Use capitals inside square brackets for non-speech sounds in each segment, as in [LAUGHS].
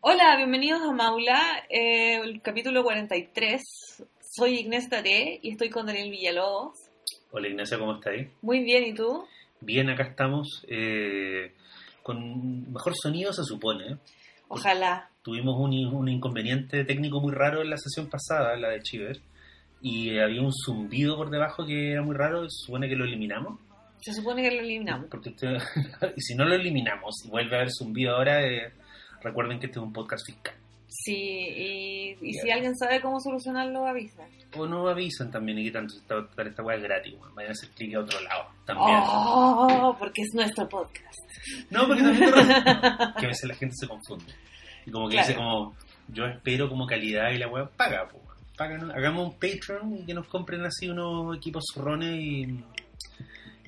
Hola, bienvenidos a Maula, eh, el capítulo 43. Soy Ignacia Taré y estoy con Daniel Villalobos. Hola Ignacia, ¿cómo estáis? Muy bien, ¿y tú? Bien, acá estamos. eh, con mejor sonido se supone. ¿eh? Ojalá. Tuvimos un, un inconveniente técnico muy raro en la sesión pasada, la de Chiver, y había un zumbido por debajo que era muy raro, se supone que lo eliminamos. Se supone que lo eliminamos. Porque este- [LAUGHS] y si no lo eliminamos y vuelve a haber zumbido ahora, eh, recuerden que este es un podcast fiscal. Sí, y, y si alguien sabe cómo solucionarlo, avisa. O no avisan también y que tanto esta, esta weá es gratis, vayan a hacer clic a otro lado también. Oh, porque es nuestro podcast. No, porque también que a veces la gente se confunde. Y como que Claro. dice como, yo espero como calidad y la web paga, pues. Hagamos un Patreon y que nos compren así unos equipos zorrones y,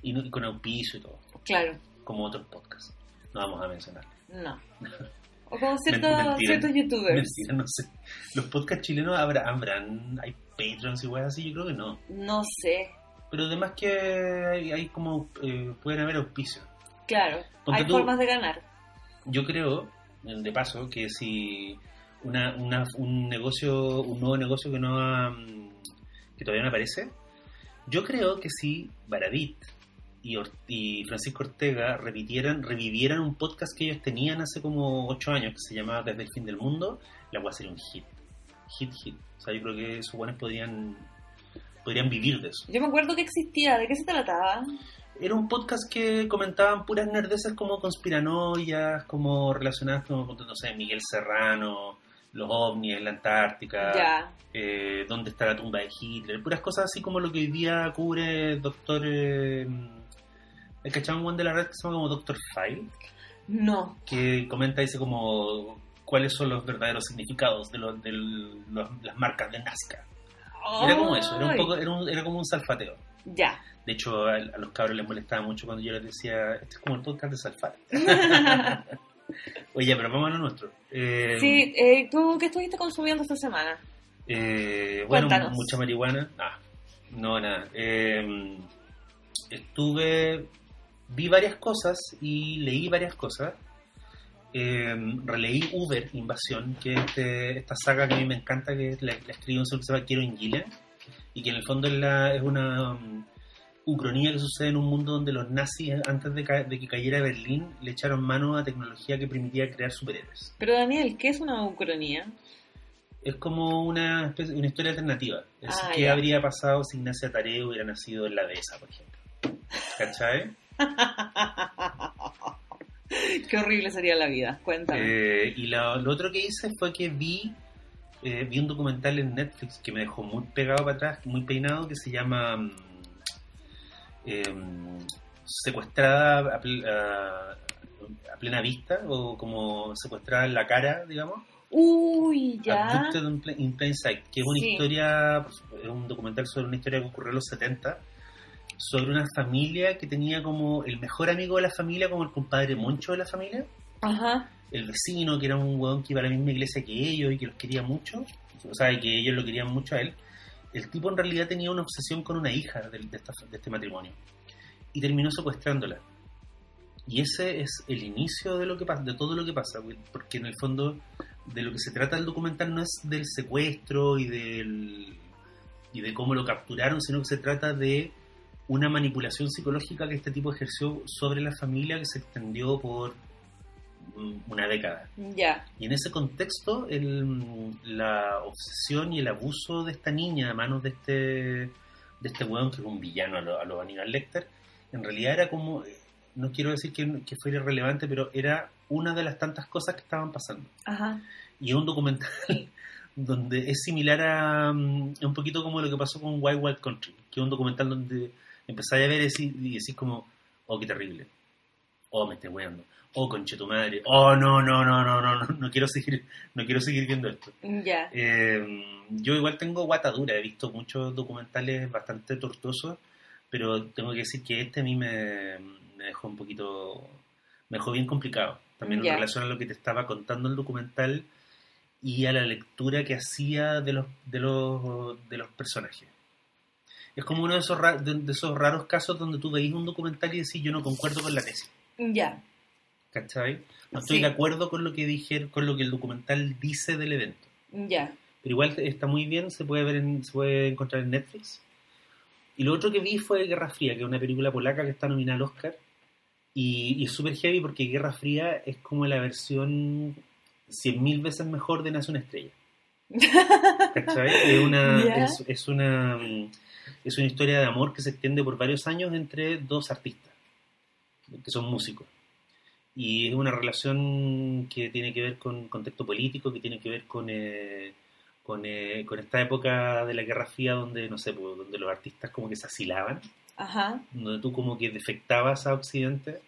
y, y con auspicio y todo, Claro, como otros podcasts. No vamos a mencionar. no. [LAUGHS] O como ciertos, ciertos youtubers. Mentira, no sé. Los podcasts chilenos habrá, habrán, hay Patreons y weas así, yo creo que no. No sé, Pero además que hay, hay como, eh, pueden haber auspicios. claro. Hay tú- formas de ganar. Yo creo, de paso, que si una, una- un negocio, un nuevo negocio que no ha, mm, que todavía no aparece, yo creo que si Baradit y, Francisco Ortega repitieran, revivieran un podcast que ellos tenían hace como ocho años que se llamaba Desde el fin del mundo, la voy a ser un hit. Hit, hit. O sea, yo creo que esos buenos podrían, podrían vivir de eso. Yo me acuerdo que existía. ¿De qué se trataba? Era un podcast que comentaban puras nerdeces como conspiranoias, como relacionadas con, no sé, Miguel Serrano, los ovnis en la Antártica, eh, dónde está la tumba de Hitler, puras cosas así como lo que hoy día cubre Doctor... Eh, el cachón one de la red que se llama como Doctor File, No. que comenta, dice como cuáles son los verdaderos significados de, los, de los- las marcas de Nazca. Era como eso, era, un poco, era, un- era como un salfateo. Ya. De hecho, a, a los cabros les molestaba mucho cuando yo les decía, este es como el podcast de Salfate. [LAUGHS] Oye, pero vamos a lo nuestro. Eh, Sí, eh, ¿tú qué estuviste consumiendo esta semana? eh, bueno, mucha marihuana. Ah, no, nada. Estuve, vi varias cosas y leí varias cosas. Eh, releí Uber Invasión, que es este- esta saga que a mí me encanta, que la, la escribió un señor que se llama Quiero Inguile, y que en el fondo es, la- es una um, ucronía que sucede en un mundo donde los nazis, antes de, ca- de que cayera Berlín, le echaron mano a tecnología que permitía crear superhéroes. Pero Daniel, ¿qué es una ucronía? Es como una, especie- una historia alternativa. Es Ah, qué ya. habría pasado si Ignacia Tareo hubiera nacido en la dehesa, por ejemplo. ¿Cachai? [LAUGHS] Qué horrible sería la vida. Cuéntame. Eh, y lo, lo otro que hice fue que vi, eh, vi un documental en Netflix que me dejó muy pegado para atrás, muy peinado, que se llama mm, em, Secuestrada a, pl- a- a plena vista, o como secuestrada en la cara, digamos. Uy, ya. Abducted in Pla- in Plain Sight, que es una Sí. historia, es un documental sobre una historia que ocurrió en los 70, sobre una familia que tenía como el mejor amigo de la familia, como el compadre Moncho de la familia, Ajá. el vecino, que era un hueón que iba a la misma iglesia que ellos y que los quería mucho, o sea, que ellos lo querían mucho a él. El tipo en realidad tenía una obsesión con una hija de, de esta- de este matrimonio y terminó secuestrándola. Y ese es el inicio de lo que pasa, de todo lo que pasa, porque en el fondo de lo que se trata el documental no es del secuestro y del y de cómo lo capturaron, sino que se trata de una manipulación psicológica que este tipo ejerció sobre la familia que se extendió por mm, una década. Ya. Y en ese contexto, el- la obsesión y el abuso de esta niña a manos de este, de este weón, que es un villano a lo, a lo Aníbal Lecter, en realidad era como, eh, no quiero decir que, que fuera irrelevante, pero era una de las tantas cosas que estaban pasando. Ajá. Y un documental [LAUGHS] donde es similar a mm, un poquito como lo que pasó con Wild Wild Country, que es un documental donde empezáis a ver y decís, y decís como, oh, qué terrible, oh, me estoy weando, oh, conche tu madre, oh, no, no, no, no, no, no, no quiero seguir, no quiero seguir viendo esto. Ya. Eh, yo igual tengo guatadura, he visto muchos documentales bastante tortuosos, pero tengo que decir que este a mí me, me dejó un poquito, me dejó bien complicado. También en relación a lo que te estaba contando el documental y a la lectura que hacía de los, de los, de los personajes. Es como uno de esos, ra- de, de esos raros casos donde tú veis un documental y decís yo no concuerdo con la tesis. Ya. ¿cachai? No estoy Sí. de acuerdo con lo que dije, con lo que el documental dice del evento. Ya. Pero igual está muy bien, se puede ver en- se puede encontrar en Netflix. Y lo otro que vi fue Guerra Fría, que es una película polaca que está nominada al Oscar. Y, y es súper heavy porque Guerra Fría es como la versión 100.000 veces mejor de Nace una estrella. [LAUGHS] ¿Cachai? Es una, es una, mm, es una historia de amor que se extiende por varios años entre dos artistas, que son músicos. Y es una relación que tiene que ver con contexto político, que tiene que ver con, eh, con, eh, con esta época de la Guerra Fría donde, no sé, pues, donde los artistas como que se asilaban, Ajá. donde tú como que defectabas a Occidente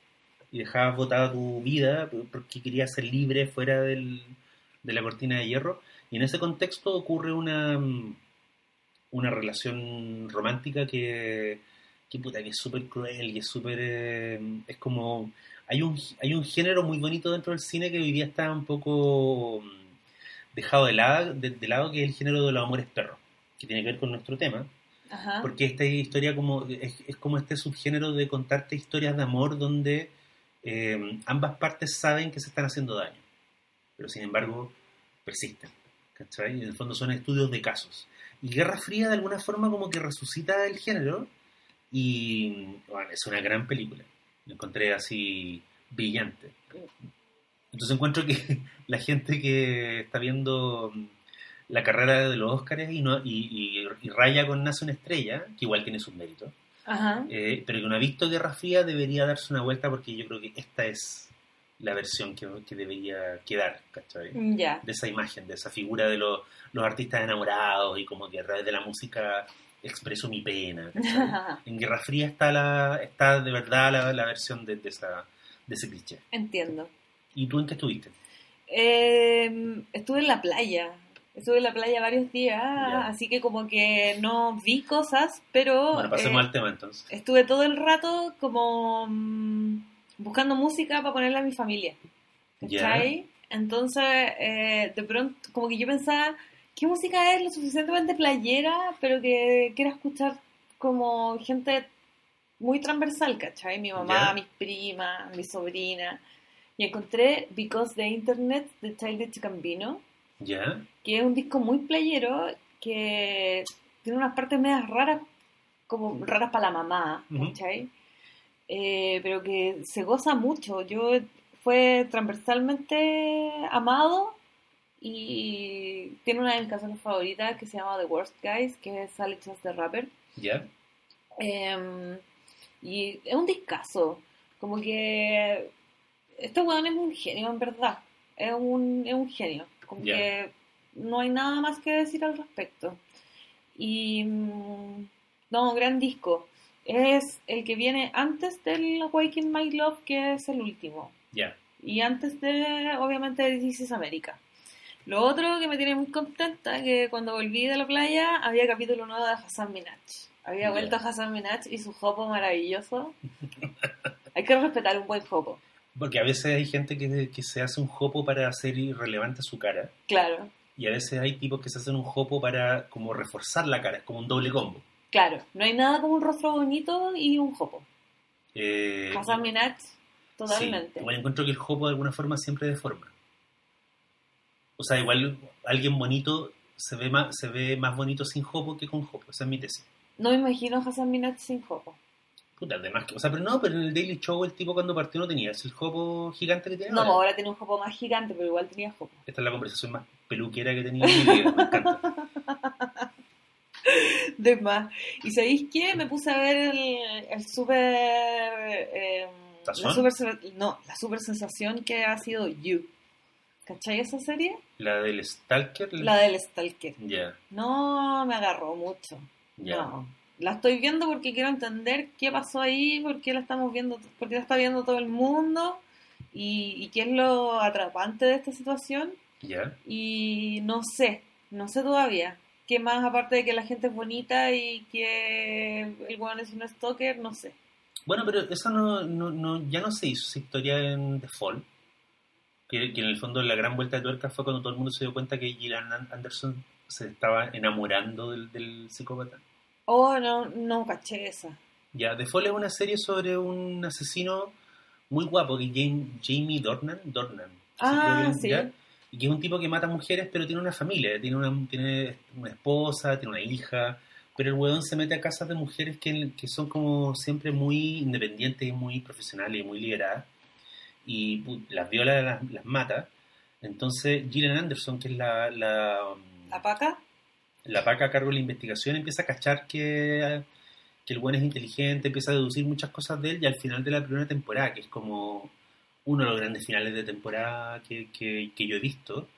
y dejabas botada tu vida porque querías ser libre fuera del, de la cortina de hierro. Y en ese contexto ocurre una, una relación romántica que, que, puta, que es súper cruel y es súper... eh, es como... Hay un, hay un género muy bonito dentro del cine que hoy día está un poco mm, dejado de lado, de, de lado, que es el género de los amores perros, que tiene que ver con nuestro tema. Ajá. Porque esta historia como es, es como este subgénero de contarte historias de amor donde eh, ambas partes saben que se están haciendo daño, pero sin embargo persisten. ¿cachai? En el fondo son estudios de casos. Y Guerra Fría de alguna forma como que resucita el género y bueno, es una gran película. La encontré así brillante. Entonces encuentro que [LAUGHS] la gente que está viendo mm, la carrera de los Óscares y, no, y, y- y raya con Nace una estrella, que igual tiene sus méritos, Ajá. eh, pero que no ha visto Guerra Fría debería darse una vuelta porque yo creo que esta es la versión que, que debería quedar, ¿cachai? De esa imagen, de esa figura de los, los artistas enamorados y como que a través de la música expreso mi pena. [LAUGHS] En Guerra Fría está, la, está de verdad la, la versión de, de esa, de ese cliché. Entiendo. ¿Y tú en qué estuviste? Eh, estuve en la playa. Estuve en la playa varios días, Ya. así que como que no vi cosas, pero Bueno, pasemos eh, al tema entonces. estuve todo el rato como mm, buscando música para ponerla a mi familia. ¿Cachai? Entonces, eh, de pronto, como que yo pensaba, ¿qué música es lo suficientemente playera, pero que quiera escuchar como gente muy transversal, ¿cachai? Mi mamá, Ya. mis primas, mi sobrina. Y encontré Because the Internet de Childish Gambino, ¿Ya? que es un disco muy playero que tiene unas partes medias raras, como raras para la mamá. ¿cachai? Eh, pero que se goza mucho. Yo fue transversalmente amado y tiene una de mis canciones favoritas que se llama The Worst Guys, que sale Chance the Rapper. ¿Ya? Eh, y es un discazo. Como que este weón es un genio, en verdad. Es un, es un genio. Como que no hay nada más que decir al respecto. Y. mm, No, gran disco. Es el que viene antes del Awaken My Love, que es el último. ¿Ya? Y antes de, obviamente, This is America. Lo otro que me tiene muy contenta que cuando volví de la playa había capítulo nuevo de Hassan Minaj. Había Ya. vuelto Hassan Minaj y su jopo maravilloso. [LAUGHS] Hay que respetar un buen jopo, Porque a veces hay gente que, que se hace un jopo para hacer irrelevante su cara. claro, Y a veces hay tipos que se hacen un jopo para como reforzar la cara, es como un doble combo. Claro. No hay nada como un rostro bonito y un jopo. Eh, Hassan Minaj, sí, totalmente. igual encuentro que el jopo de alguna forma siempre deforma. O sea, igual alguien bonito se ve más, se ve más bonito sin jopo que con jopo. Esa es mi tesis. No me imagino a Hassan Minaj sin jopo. Puta, además que, o sea, pero no, pero en el Daily Show el tipo cuando partió no tenía ese el jopo gigante que tiene No, ahora. ahora tiene un jopo más gigante, pero igual tenía jopo. Esta es la conversación más peluquera que he tenido en mi vida, me encanta. [LAUGHS] De más. ¿Y sabéis qué? Me puse a ver el, el super. eh, la ¿Tazón? super. se- No, la super sensación que ha sido You. ¿Cachai esa serie? La del Stalker. La del Stalker. Ya, No me agarró mucho. ya. No. La estoy viendo porque quiero entender qué pasó ahí, por qué la estamos viendo, por qué la está viendo todo el mundo y, y qué es lo atrapante de esta situación. Ya. Y no sé, no sé todavía. ¿Qué más aparte de que la gente es bonita y que el weón es un stalker? No sé. Bueno, pero eso no, no, no, ya no se hizo esa historia en The Fall. Que, que en el fondo la gran vuelta de tuerca fue cuando todo el mundo se dio cuenta que Gillian An- Anderson se estaba enamorando del, del psicópata. Oh, no, no caché esa. Ya, The Fall es una serie sobre un asesino, muy guapo, que es Jamie, Jamie Dornan, Dornan. Ah, que- sí. Y que es un tipo que mata mujeres, pero tiene una familia, tiene una, tiene una esposa, tiene una hija, pero el weón se mete a casas de mujeres que, que son como siempre muy independientes y muy profesionales y muy liberadas, y las viola, las, las mata. Entonces Gillian Anderson, que es la, la, ¿La paca? la paca a cargo de la investigación, empieza a cachar que, que el buen es inteligente, empieza a deducir muchas cosas de él, y al final de la primera temporada, que es como uno de los grandes finales de temporada que, que, que yo he visto,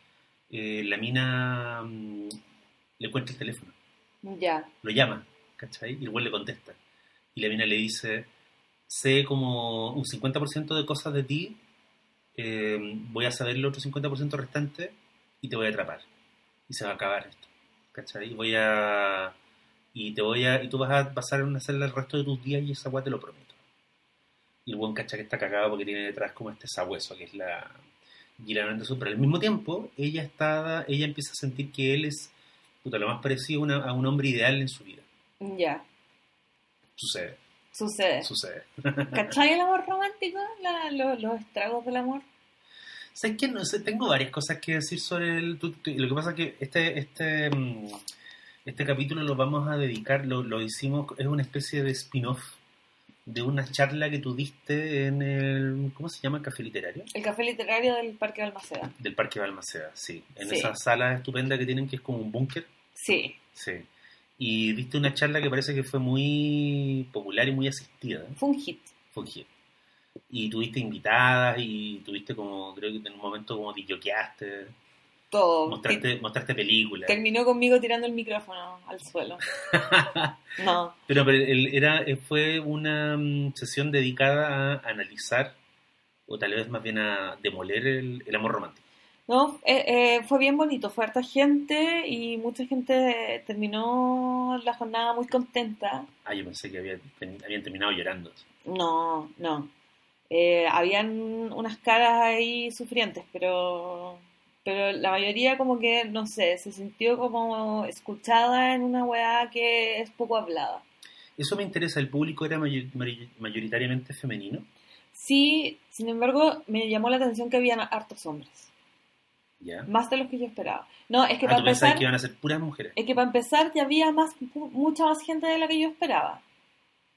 eh, la mina mm, le cuenta el teléfono, Ya. lo llama, ¿cachai? Y el buen le contesta. Y la mina le dice, sé como un 50% de cosas de ti, eh, voy a saber el otro 50% restante y te voy a atrapar. Y se va a acabar esto, ¿cachai? Y voy a... Y te voy a... Y tú vas a pasar en una celda el resto de tus días y esa weá te lo prometo. Y el buen cacha que está cagado porque tiene detrás como este sabueso, que es la... Gillian Anderson, pero al mismo tiempo ella está, ella empieza a sentir que él es puta, lo más parecido a, una- a un hombre ideal en su vida. Ya. Sucede, Sucede. sucede. ¿Cachai el amor romántico? La- lo- los estragos del amor. ¿Sabes qué? No sé, tengo varias cosas que decir sobre el... tú- tú- lo que pasa es que este, este, mm, este capítulo lo vamos a dedicar, lo, lo hicimos, es una especie de spin-off de una charla que tú diste en el... ¿Cómo se llama? Café Literario. El café literario del Parque de Almaceda. Del Parque Balmaceda, sí. En Sí. esa sala estupenda que tienen que es como un búnker. Sí. Sí. Y diste una charla que parece que fue muy popular y muy asistida. Fue un hit. Fue un hit. Y tuviste invitadas y tuviste como, creo que en un momento como dilloqueaste, Todo. mostraste, mostraste películas. Terminó conmigo tirando el micrófono al suelo. [LAUGHS] No. Pero, era, eh, fue una mm, sesión dedicada a analizar, o tal vez más bien a demoler el, el amor romántico. No, eh, eh, fue bien bonito, fue harta gente y mucha gente terminó la jornada muy contenta. Ah, yo pensé que habían terminado llorando. No, no. Eh, habían unas caras ahí sufrientes, pero, pero la mayoría como que, no sé, se sintió como escuchada en una weá que es poco hablada. Eso me interesa, ¿el público era mayor- mayor- mayoritariamente femenino? Sí, sin embargo, me llamó la atención que habían hartos hombres, ¿Ya? más de los que yo esperaba. No, es que Ah, para tú empezar... que iban a ser puras mujeres. Es que para empezar ya había más, mu- mucha más gente de la que yo esperaba.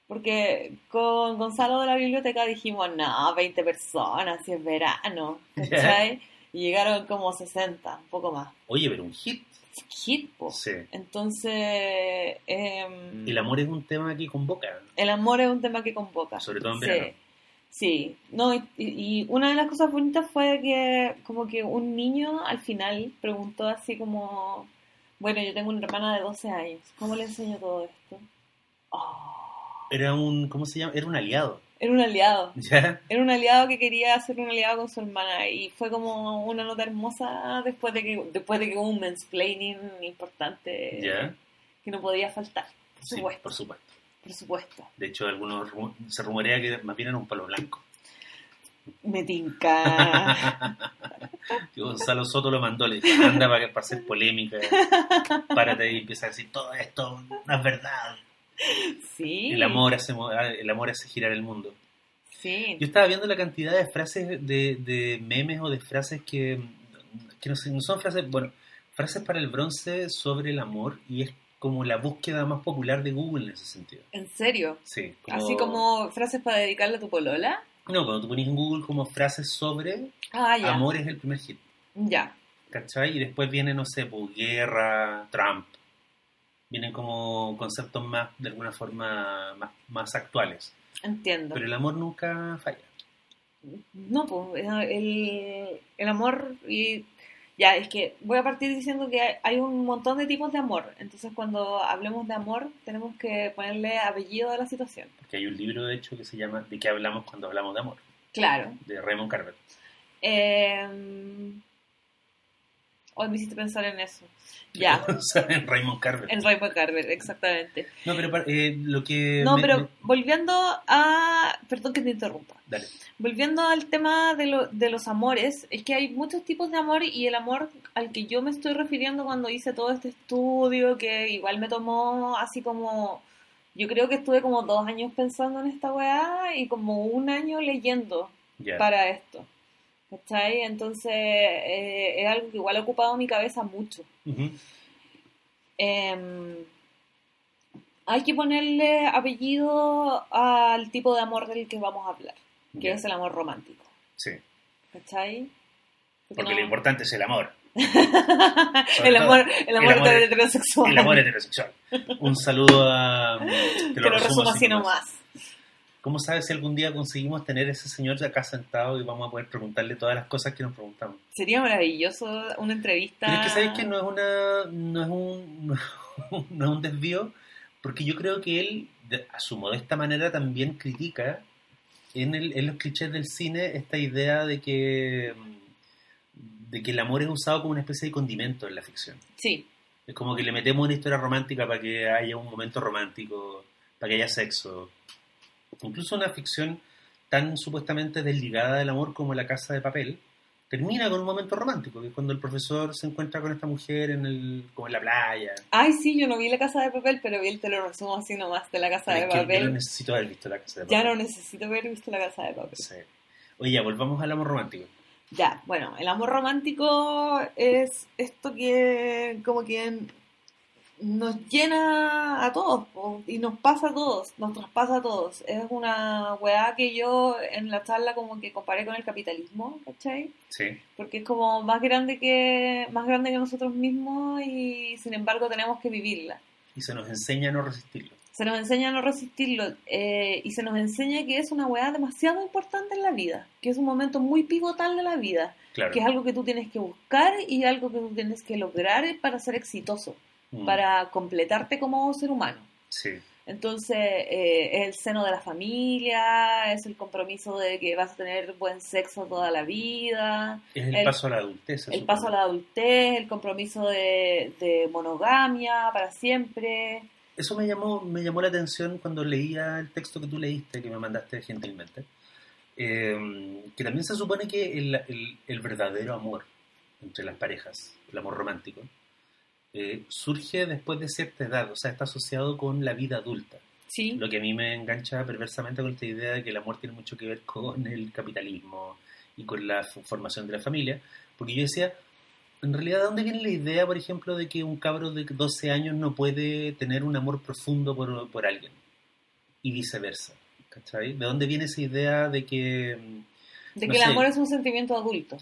Porque con Gonzalo de la biblioteca dijimos, no, 20 personas, si es verano, [LAUGHS] ¿cachai? Y llegaron como 60, un poco más. Oye, pero un hit. Hit, po. Sí. Entonces, em, El amor es un tema que convoca. el amor es un tema que convoca. Sobre todo en Sí. verano. Sí, no, y, y una de las cosas bonitas fue que como que un niño al final preguntó así como, bueno, yo tengo una hermana de 12 años, ¿cómo le enseño todo esto? Oh, Era un, ¿cómo se llama? Era un aliado. Era un aliado, [LAUGHS] ¿Ya? era un aliado que quería hacer un aliado con su hermana y fue como una nota hermosa después de que después de que hubo un mansplaining importante ¿Ya? que no podía faltar, por Sí, supuesto, por supuesto. por supuesto. De hecho, algunos rumo- se rumorea que más bien era un palo blanco. Me tinca. [LAUGHS] Gonzalo Soto lo mandó, le dijo, anda para, para hacer polémica, párate y empieza a decir, todo esto no es verdad. [LAUGHS] sí. El amor hace, mo- el amor hace girar el mundo. Sí. Yo estaba viendo la cantidad de frases, de, de memes o de frases que, que no, no son frases, bueno, frases para el bronce sobre el amor y es como la búsqueda más popular de Google en ese sentido. ¿En serio? Sí, Así como frases para dedicarle a tu polola. No, cuando tú pones en Google como frases sobre Ah, amor es el primer hit, Ya. ¿cachai? Y después viene, no sé, pues, guerra, Trump. Vienen como conceptos más, de alguna forma, más, más actuales. Entiendo. Pero el amor nunca falla. No, pues el, el amor y ya, es que voy a partir diciendo que hay, hay un montón de tipos de amor. Entonces cuando hablemos de amor tenemos que ponerle apellido a la situación. Porque hay un libro, de hecho, que se llama ¿De qué hablamos cuando hablamos de amor? Claro. De Raymond Carver. Eh, hoy me hiciste pensar en eso. Ya. [LAUGHS] O en Raymond Carver. En Raymond Carver, exactamente. No, pero eh, lo que... No, me- pero me- volviendo a... Perdón que te interrumpa. Dale. Volviendo al tema de, lo- de los amores, es que hay muchos tipos de amor y el amor al que yo me estoy refiriendo cuando hice todo este estudio, que igual me tomó así como... Yo creo que estuve como dos años pensando en esta weá y como un año leyendo para esto. ¿Cachai? Entonces eh, es algo que igual ha ocupado mi cabeza mucho. Em, hay que ponerle apellido al tipo de amor del que vamos a hablar, que es el amor romántico. Sí. ¿Cachai? Porque no- lo importante es el amor. [LAUGHS] el amor, el amor, el amor- heterosexual. El amor heterosexual. Un saludo a... [LAUGHS] Te que lo resumo así nomás. ¿Cómo sabes si algún día conseguimos tener a ese señor acá sentado y vamos a poder preguntarle todas las cosas que nos preguntamos? Sería maravilloso una entrevista. Pero es que sabes que no es una no es un [LAUGHS] no es un desvío porque yo creo que él de- a su modesta manera también critica en, el- en los clichés del cine esta idea de que de que el amor es usado como una especie de condimento en la ficción. Sí, Es como que le metemos una historia romántica para que haya un momento romántico, para que haya sexo. Incluso una ficción tan supuestamente desligada del amor como La Casa de Papel termina con un momento romántico, que es cuando el profesor se encuentra con esta mujer en el, como en la playa. Ay, sí, yo no vi la casa de papel, pero vi el te lo resumo así nomás de la casa de Es que yo no papel. necesito haber visto La Casa de Ya Papel. no necesito haber visto la casa de papel. Sí. Oye, ya, volvamos al amor romántico. Ya, bueno, el amor romántico es esto que como que nos llena a todos po, y nos pasa a todos, nos traspasa a todos. Es una weá que yo en la charla como que comparé con el capitalismo, ¿cachai? Sí. Porque es como más grande que más grande que nosotros mismos y sin embargo tenemos que vivirla. Y se nos enseña a no resistirlo. Se nos enseña a no resistirlo eh, y se nos enseña que es una weá demasiado importante en la vida, que es un momento muy pivotal de la vida, Claro. que es algo que tú tienes que buscar y algo que tú tienes que lograr para ser exitoso, Mm, para completarte como ser humano. Sí. Entonces, eh, es el seno de la familia, es el compromiso de que vas a tener buen sexo toda la vida, Es el, El- paso a la adultez. el paso a la adultez, el compromiso de, de monogamia para siempre. Eso me llamó, me llamó la atención cuando leía el texto que tú leíste, que me mandaste gentilmente. Eh, que también se supone que el, el- el verdadero amor entre las parejas, el amor romántico, eh, surge después de cierta edad, o sea, está asociado con la vida adulta. Sí, Lo que a mí me engancha perversamente con esta idea de que el amor tiene mucho que ver con el capitalismo y con la formación de la familia, porque yo decía, en realidad, ¿de dónde viene la idea, por ejemplo, de que un cabro de 12 años no puede tener un amor profundo por, por alguien? Y viceversa, ¿cachai? ¿De dónde viene esa idea de que... mm, de no que el sé. amor es un sentimiento adulto.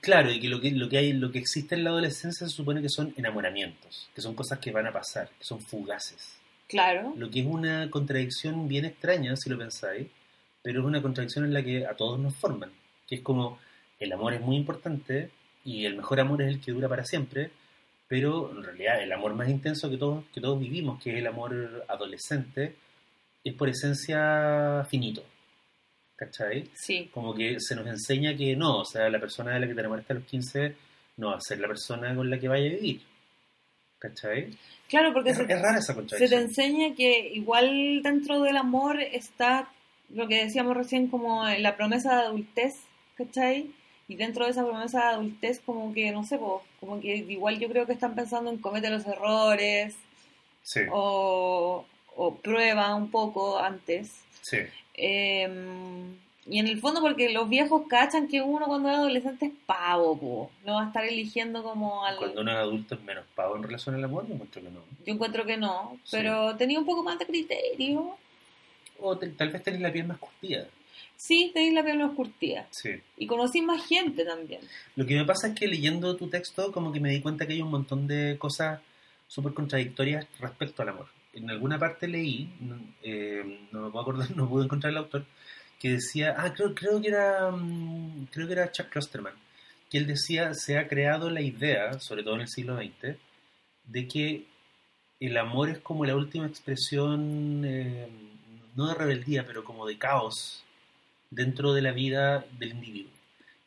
Claro, y que lo que, lo que hay, lo que existe en la adolescencia se supone que son enamoramientos, que son cosas que van a pasar, que son fugaces. Claro, Lo que es una contradicción bien extraña, si lo pensáis, pero es una contradicción en la que a todos nos forman. Que es como, el amor es muy importante y el mejor amor es el que dura para siempre, pero en realidad el amor más intenso que todos, que todos vivimos, que es el amor adolescente, es por esencia finito. ¿Cachai? sí. Como que se nos enseña que no, o sea, la persona de la que te enamoraste a los 15 no va a ser la persona con la que vaya a vivir. ¿Cachai? Claro, porque Es, se, es rara esa se te enseña que igual dentro del amor está lo que decíamos recién como la promesa de adultez, ¿cachai? Y dentro de esa promesa de adultez como que, no sé, po, como que igual yo creo que están pensando en cometer los errores Sí, o, o prueba un poco antes. Sí. Eh, y en el fondo porque los viejos cachan que uno cuando es adolescente es pavo, po. no va a estar eligiendo como al... Cuando uno es adulto es menos pavo en relación al amor, yo encuentro que no. Yo encuentro que no, Sí. pero tenía un poco más de criterio. O te- tal vez tenés la piel más curtida. Sí, tenéis la piel más curtida. Sí. Y conocí más gente también. Lo que me pasa es que leyendo tu texto, como que me di cuenta que hay un montón de cosas súper contradictorias respecto al amor. En alguna parte leí, no, eh, me puedo acordar, [LAUGHS] no pude encontrar el autor, que decía, ah, creo, creo que era mm, creo que era Chuck Klosterman, que él decía, se ha creado la idea, sobre todo en el siglo XX, de que el amor es como la última expresión, eh, no de rebeldía, pero como de caos dentro de la vida del individuo.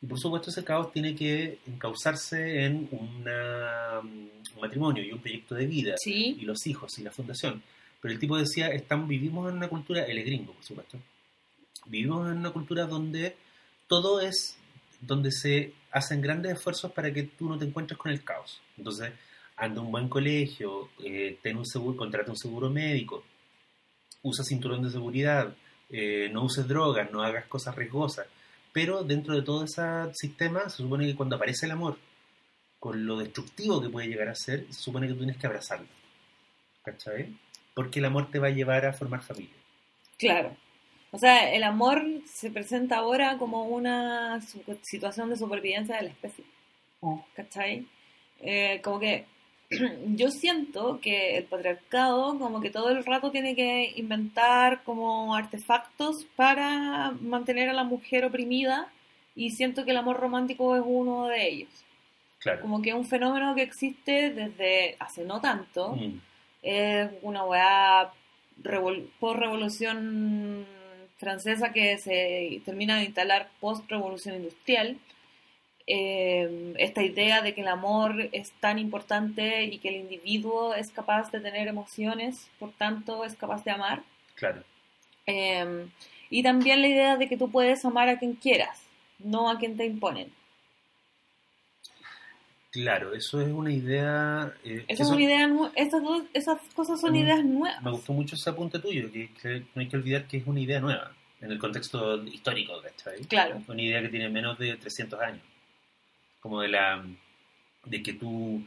Y por supuesto ese caos tiene que encauzarse en una, mm, un matrimonio y un proyecto de vida Sí, y los hijos y la fundación. Pero el tipo decía, estamos, vivimos en una cultura, él es gringo, por supuesto, vivimos en una cultura donde todo es, donde se hacen grandes esfuerzos para que tú no te encuentres con el caos. Entonces, anda a un buen colegio, eh, ten un seguro, contrata un seguro médico, usa cinturón de seguridad, eh, no uses drogas, no hagas cosas riesgosas. Pero dentro de todo ese sistema se supone que cuando aparece el amor, con lo destructivo que puede llegar a ser, se supone que tú tienes que abrazarlo. ¿Cachai? Porque el amor te va a llevar a formar familia. Claro. O sea, el amor se presenta ahora como una situación de supervivencia de la especie. ¿Cachai? Eh, como que [CLEARS THROAT] yo siento que el patriarcado como que todo el rato tiene que inventar como artefactos para mantener a la mujer oprimida y siento que el amor romántico es uno de ellos. Claro. Como que es un fenómeno que existe desde hace no tanto. Mm, Es una weá revol- post-revolución francesa que se termina de instalar post-revolución industrial. Eh, esta idea de que el amor es tan importante y que el individuo es capaz de tener emociones, por tanto es capaz de amar. claro. Eh, y también la idea de que tú puedes amar a quien quieras, no a quien te imponen. Claro, eso es una idea... eh, eso- es una idea Estas dos, esas cosas son Mm, ideas nuevas. Me gustó mucho ese apunte tuyo, que, que no hay que olvidar que es una idea nueva, en el contexto histórico, ¿cachai? Claro. Una idea que tiene menos de 300 años. Como de la de que tú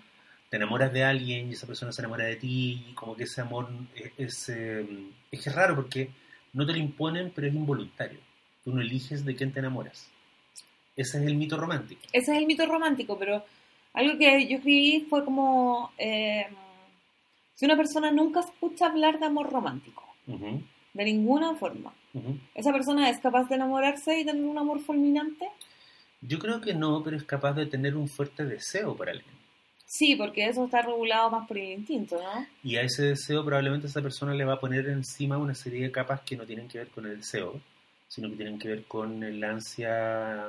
te enamoras de alguien y esa persona se enamora de ti, y como que ese amor es, es, eh, es raro porque no te lo imponen, pero es involuntario. Tú no eliges de quién te enamoras. Ese es el mito romántico. ese es el mito romántico, pero algo que yo escribí fue como eh, si una persona nunca escucha hablar de amor romántico, Ujú, de ninguna forma, ujú. ¿esa persona es capaz de enamorarse y tener un amor fulminante? Yo creo que no, pero es capaz de tener un fuerte deseo por alguien. Sí, porque eso está regulado más por el instinto, ¿no? Y a ese deseo probablemente esa persona le va a poner encima una serie de capas que no tienen que ver con el deseo, sino que tienen que ver con el ansia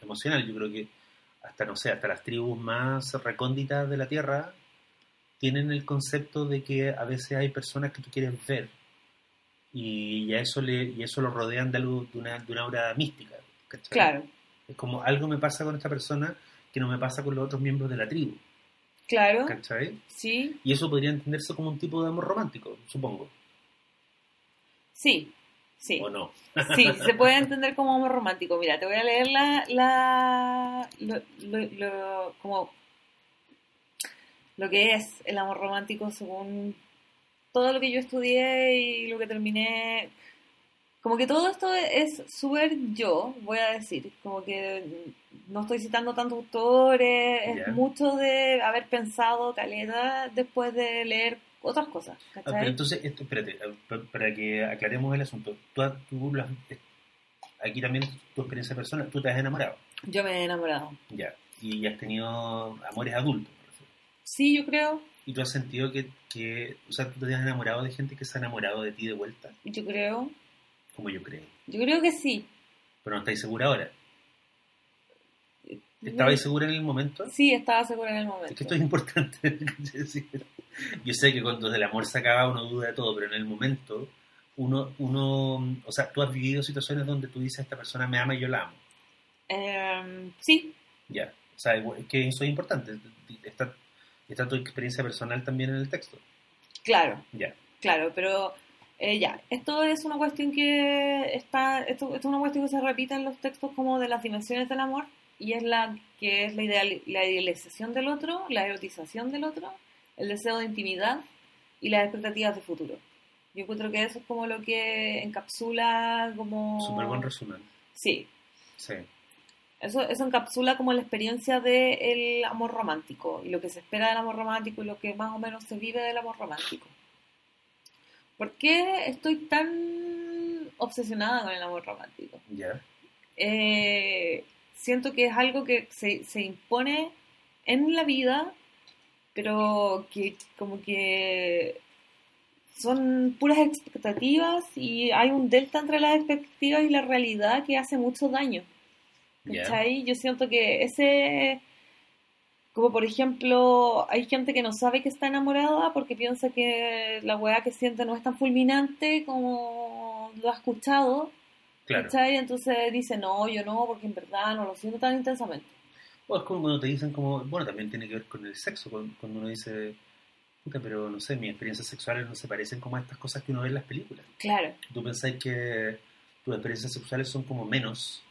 emocional. Yo creo que hasta, no sé, hasta las tribus más recónditas de la Tierra tienen el concepto de que a veces hay personas que tú quieres ver y a eso, le, y eso lo rodean de algo, de una, de una aura mística. ¿cachai? Claro, Es como algo me pasa con esta persona que no me pasa con los otros miembros de la tribu. claro, ¿cachai? sí, Y eso podría entenderse como un tipo de amor romántico, supongo. sí, sí. ¿O no? Sí, [LAUGHS] se puede entender como amor romántico. Mira, te voy a leer la, la lo, lo- lo- como lo que es el amor romántico según todo lo que yo estudié y lo que terminé. Como que todo esto es súper yo, voy a decir. Como que no estoy citando tantos autores, es mucho de haber pensado caleta después de leer otras cosas. Ah, ¿cachai? pero entonces, esto, espérate, eh, pa- para que aclaremos el asunto. Tú, tú las- eh, aquí también tu experiencia personal, tú te has enamorado, Yo me he enamorado. ya, y has tenido amores adultos. Sí, yo creo, Y tú has sentido que, que, o sea, tú te has enamorado de gente que se ha enamorado de ti de vuelta, yo creo. Como yo creo. Yo creo que sí. Pero no estáis segura ahora. ¿Estabais segura en el momento? Sí, estaba segura en el momento. Es que esto es importante. [LAUGHS] Yo sé que cuando el amor se acaba uno duda de todo, pero en el momento uno, uno, o sea, tú has vivido situaciones donde tú dices esta persona me ama y yo la amo. Em, sí, Ya, o sea, es que eso es importante. Está, está tu experiencia personal también en el texto. claro, Ya, claro, pero eh, ya, esto es una cuestión que está, esto, esto es una cuestión que se repite en los textos como de las dimensiones del amor y es la que es la, ideal, la idealización del otro, la erotización del otro, el deseo de intimidad y las expectativas de futuro. Yo encuentro que eso es como lo que encapsula como... súper buen resumen. Sí, Sí, Eso, eso encapsula como la experiencia del amor romántico y lo que se espera del amor romántico y lo que más o menos se vive del amor romántico. ¿Por qué estoy tan obsesionada con el amor romántico? Eh, siento que es algo que se, se impone en la vida, pero que como que son puras expectativas y hay un delta entre las expectativas y la realidad que hace mucho daño. ¿Cachai? Yo siento que ese, como por ejemplo, hay gente que no sabe que está enamorada porque piensa que la weá que siente no es tan fulminante como lo ha escuchado, Claro. ¿cachai? Entonces dice, no, yo no, porque en verdad no lo siento tan intensamente. O es como cuando te dicen como, bueno, también tiene que ver con el sexo, cuando uno dice, Puta, pero no sé, mis experiencias sexuales no se parecen como a estas cosas que uno ve en las películas. Claro. Tú pensáis que tus experiencias sexuales son como menos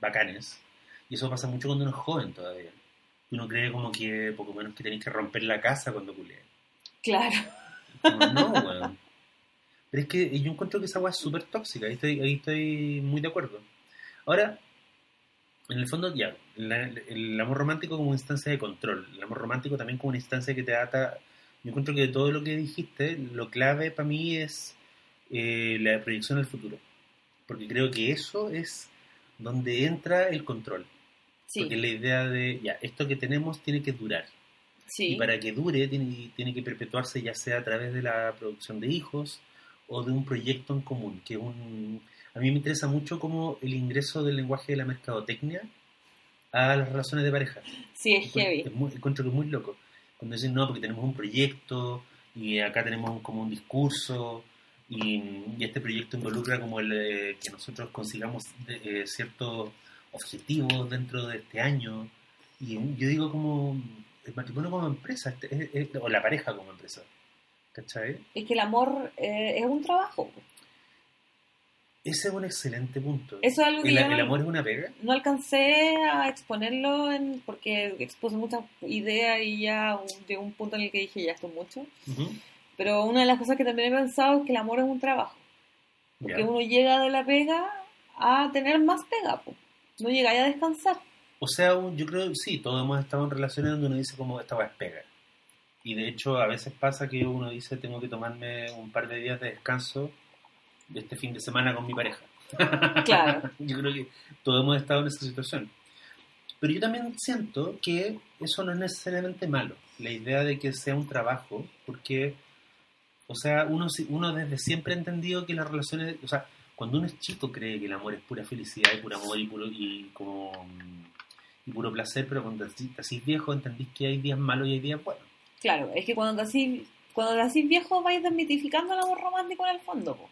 bacanes. Y eso pasa mucho cuando uno es joven todavía. Uno cree como que poco menos que tenéis que romper la casa cuando culea. Claro. Como, no, weón. Pero es que yo encuentro que esa agua es súper tóxica. Ahí estoy, ahí estoy muy de acuerdo. Ahora, en el fondo, ya, la- el amor romántico como una instancia de control. El amor romántico también como una instancia que te ata. Yo encuentro que de todo lo que dijiste, lo clave para mí es eh, la proyección al futuro. Porque creo que eso es donde entra el control. Sí. Porque la idea de, ya, esto que tenemos tiene que durar. Sí. Y para que dure, tiene, tiene que perpetuarse ya sea a través de la producción de hijos o de un proyecto en común. Que un, a mí me interesa mucho como el ingreso del lenguaje de la mercadotecnia a las relaciones de pareja. Sí, es heavy. Es muy, encuentro que es muy loco. Cuando dicen, no, porque tenemos un proyecto y acá tenemos un- como un discurso y, y este proyecto involucra como el eh, que nosotros consigamos de- eh, ciertos objetivos dentro de este año. Y yo digo como el matrimonio como empresa, este- es- es- o la pareja como empresa. ¿Cachai? Es que el amor eh, es un trabajo. Ese es un excelente punto. Eso es algo que ¿El, yo no- el amor es una pega? No alcancé a exponerlo en, porque expuse muchas ideas y ya llegó un punto en el que dije, ya esto es mucho. Pero una de las cosas que también he pensado es que el amor es un trabajo. Porque uno llega de la pega a tener más pega. po. No llega a descansar. O sea, yo creo que sí, todos hemos estado en relaciones donde uno dice como esta va pega. Y de hecho a veces pasa que uno dice tengo que tomarme un par de días de descanso de este fin de semana con mi pareja. [LAUGHS] Claro. yo creo que todos hemos estado en esa situación. Pero yo también siento que eso no es necesariamente malo. La idea de que sea un trabajo, porque, o sea, uno, uno desde siempre ha entendido que las relaciones, o sea, cuando uno es chico cree que el amor es pura felicidad y puro amor y puro, y como, y puro placer, pero cuando te hacís viejo entendís que hay días malos y hay días buenos. Claro, es que cuando te hacís, cuando te viejo vais desmitificando el amor romántico en el fondo. po.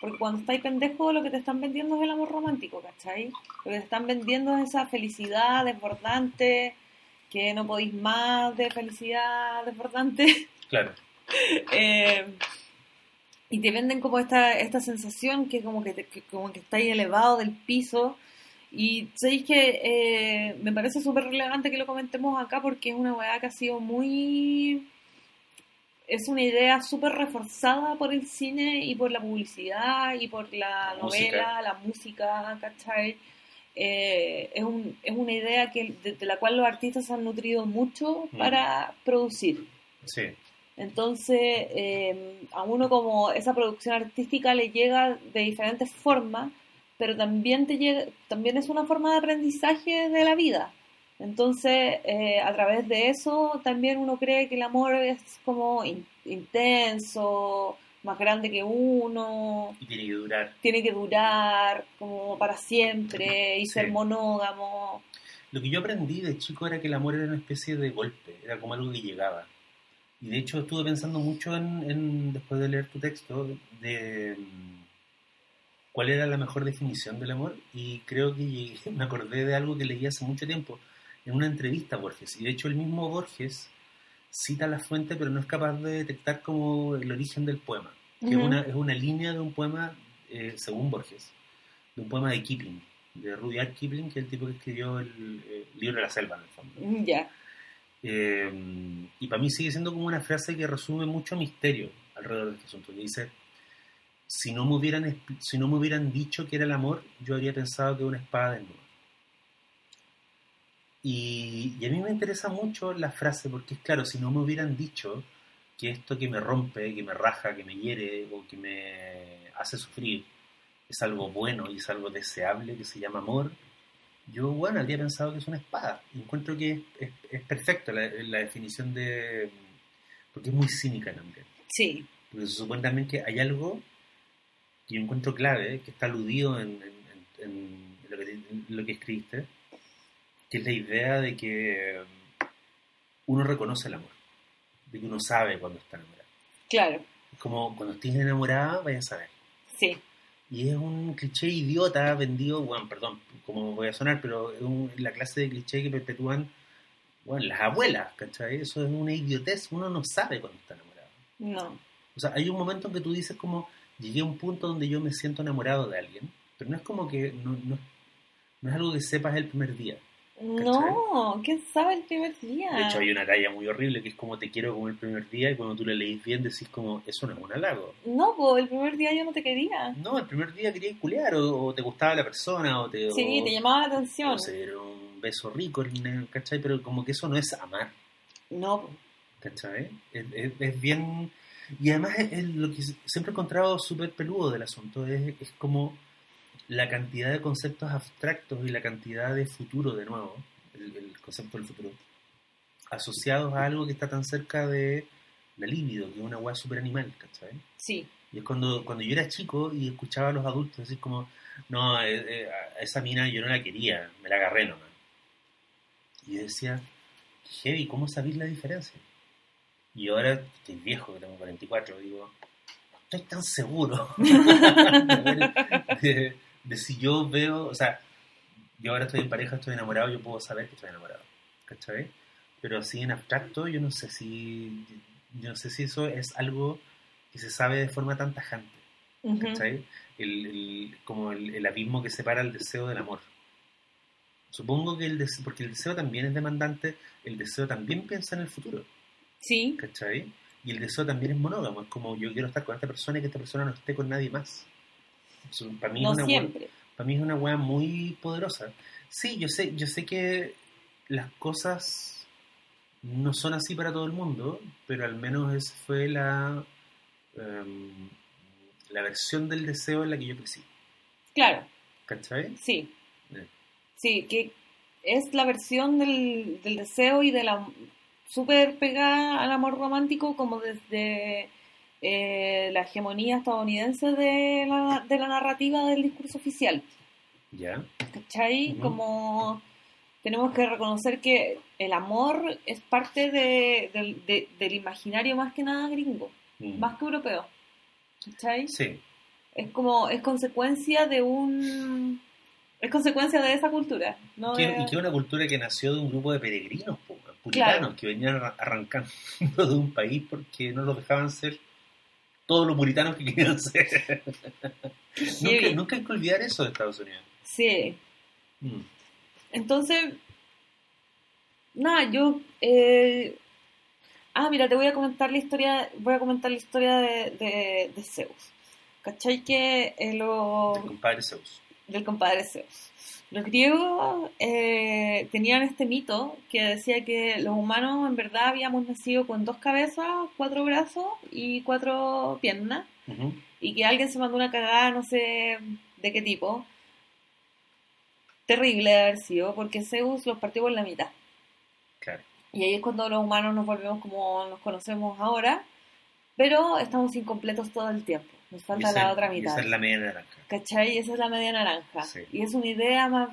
Porque cuando estáis pendejo lo que te están vendiendo es el amor romántico, ¿cachai? Lo que te están vendiendo es esa felicidad desbordante, que no podéis más de felicidad desbordante. Claro. [LAUGHS] Eh, y te venden como esta, esta sensación que como que, te- que como que estáis elevado del piso. Y sabéis que eh, me parece súper relevante que lo comentemos acá porque es una weá que ha sido muy... Es una idea súper reforzada por el cine y por la publicidad y por la, La novela, música. la música, ¿cachai? Eh, es, un, es una idea que, de, de la cual los artistas se han nutrido mucho Mm. para producir. Sí. Entonces, eh, a uno como esa producción artística le llega de diferentes formas, pero también, te llega, también es una forma de aprendizaje de la vida. Entonces, eh, a través de eso, también uno cree que el amor es como in- intenso, más grande que uno, Y tiene que durar. tiene que durar como para siempre y Sí. ser monógamo. Lo que yo aprendí de chico era que el amor era una especie de golpe, era como algo que llegaba. Y de hecho estuve pensando mucho en, en- después de leer tu texto, de mm, cuál era la mejor definición del amor. Y creo que [LAUGHS] me acordé de algo que leí hace mucho tiempo, en una entrevista a Borges. Y de hecho el mismo Borges cita la fuente, pero no es capaz de detectar como el origen del poema. Que es, una, es una línea de un poema, eh, según Borges, de un poema de Kipling, de Rudyard Kipling, que es el tipo que escribió el, eh, libro de la selva, en el fondo. Ya, Eh, y para mí sigue siendo como una frase que resume mucho misterio alrededor de este asunto. Que dice, si no, me hubieran, si no me hubieran dicho que era el amor, yo habría pensado que era una espada desnuda. Y, y a mí me interesa mucho la frase porque, claro, si no me hubieran dicho que esto que me rompe, que me raja, que me hiere o que me hace sufrir es algo bueno y es algo deseable que se llama amor, yo, bueno, habría pensado que es una espada. Encuentro que es, es, es perfecta la, la definición de... porque es muy cínica también. sí, Porque se supone también que hay algo que yo encuentro clave, que está aludido en, en- en- en lo, que, en lo que escribiste, que es la idea de que uno reconoce el amor, de que uno sabe cuando está enamorado. claro, Es como cuando estés enamorada, vaya a saber. sí, Y es un cliché idiota vendido, bueno, perdón, como voy a sonar, pero es un- la clase de cliché que perpetúan bueno, las abuelas, ¿cachai? Eso es una idiotez, uno no sabe cuando está enamorado. No. O sea, hay un momento en que tú dices como, llegué a un punto donde yo me siento enamorado de alguien, pero no es como que, no, no, no es algo que sepas el primer día. No, ¿quién sabe el primer día? De hecho, hay una talla muy horrible que es como te quiero como el primer día y cuando tú le leís bien decís como, eso no es un halago. No, pues el primer día yo no te quería. No, el primer día querías culiar o, o te gustaba la persona o te... Sí, o- te llamaba la atención. o se era un beso rico, ¿cachai? Pero como que eso no es amar. No, ¿cachai? Es, es- es bien... Y además es, lo que siempre he encontrado súper peludo del asunto, es, es como la cantidad de conceptos abstractos y la cantidad de futuro, de nuevo, el, el concepto del futuro, asociados a algo que está tan cerca de la libido, que es una weá súper animal, ¿cachai? sí. Y es cuando, cuando yo era chico y escuchaba a los adultos decir como, no, eh, eh, a esa mina yo no la quería, me la agarré nomás. Y yo decía, heavy, ¿cómo sabéis la diferencia? Y ahora que viejo, que tengo 44, digo, no estoy tan seguro [LAUGHS] [LAUGHS] de, de si yo veo, o sea, yo ahora estoy en pareja, estoy enamorado, yo puedo saber que estoy enamorado, ¿cachai? Pero así en abstracto, yo no sé si, yo no sé si eso es algo que se sabe de forma tan tajante. ¿cachai? El, el- como el, el abismo que separa el deseo del amor. Supongo que el deseo, porque el deseo también es demandante, el deseo también piensa en el futuro, Sí, ¿cachai? Y el deseo también es monógamo, es como yo quiero estar con esta persona y que esta persona no esté con nadie más. Para, mí no es una siempre. para mí es una weá muy poderosa. Sí, yo sé, yo sé que las cosas no son así para todo el mundo, pero al menos esa fue la, em, la versión del deseo en la que yo crecí. Claro, ¿Cachai? sí. Eh. Sí, que es la versión del, del deseo y de la súper pegada al amor romántico como desde eh, la hegemonía estadounidense de la, de la narrativa del discurso oficial. Ya. ¿Cachai? Como tenemos que reconocer que el amor es parte de- del- de- del imaginario más que nada gringo, más que europeo. ¿Cachai? Sí, Es como, es consecuencia de un... Es consecuencia de esa cultura, ¿no? Y que es una cultura que nació de un grupo de peregrinos, puritanos, Claro. que venían arran- arrancando [LAUGHS] de un país porque no los dejaban ser todos los puritanos que querían ser. nunca, nunca hay que olvidar eso de Estados Unidos. Sí. Mm. Entonces, nada, yo... eh, Ah, mira, te voy a comentar la historia, voy a comentar la historia de, de, de Zeus. ¿Cachai? Que eh, lo- Del compadre Zeus. del compadre Zeus. Los griegos eh, tenían este mito que decía que los humanos en verdad habíamos nacido con dos cabezas, cuatro brazos y cuatro piernas, y que alguien se mandó una cagada, no sé de qué tipo. Terrible de haber sido, porque Zeus los partió por la mitad. Claro. Y ahí es cuando los humanos nos volvemos como nos conocemos ahora, pero estamos incompletos todo el tiempo. Nos falta esa- la otra mitad. Esa es la media naranja. ¿Cachai? Esa es la media naranja. Sí. Y es una idea más...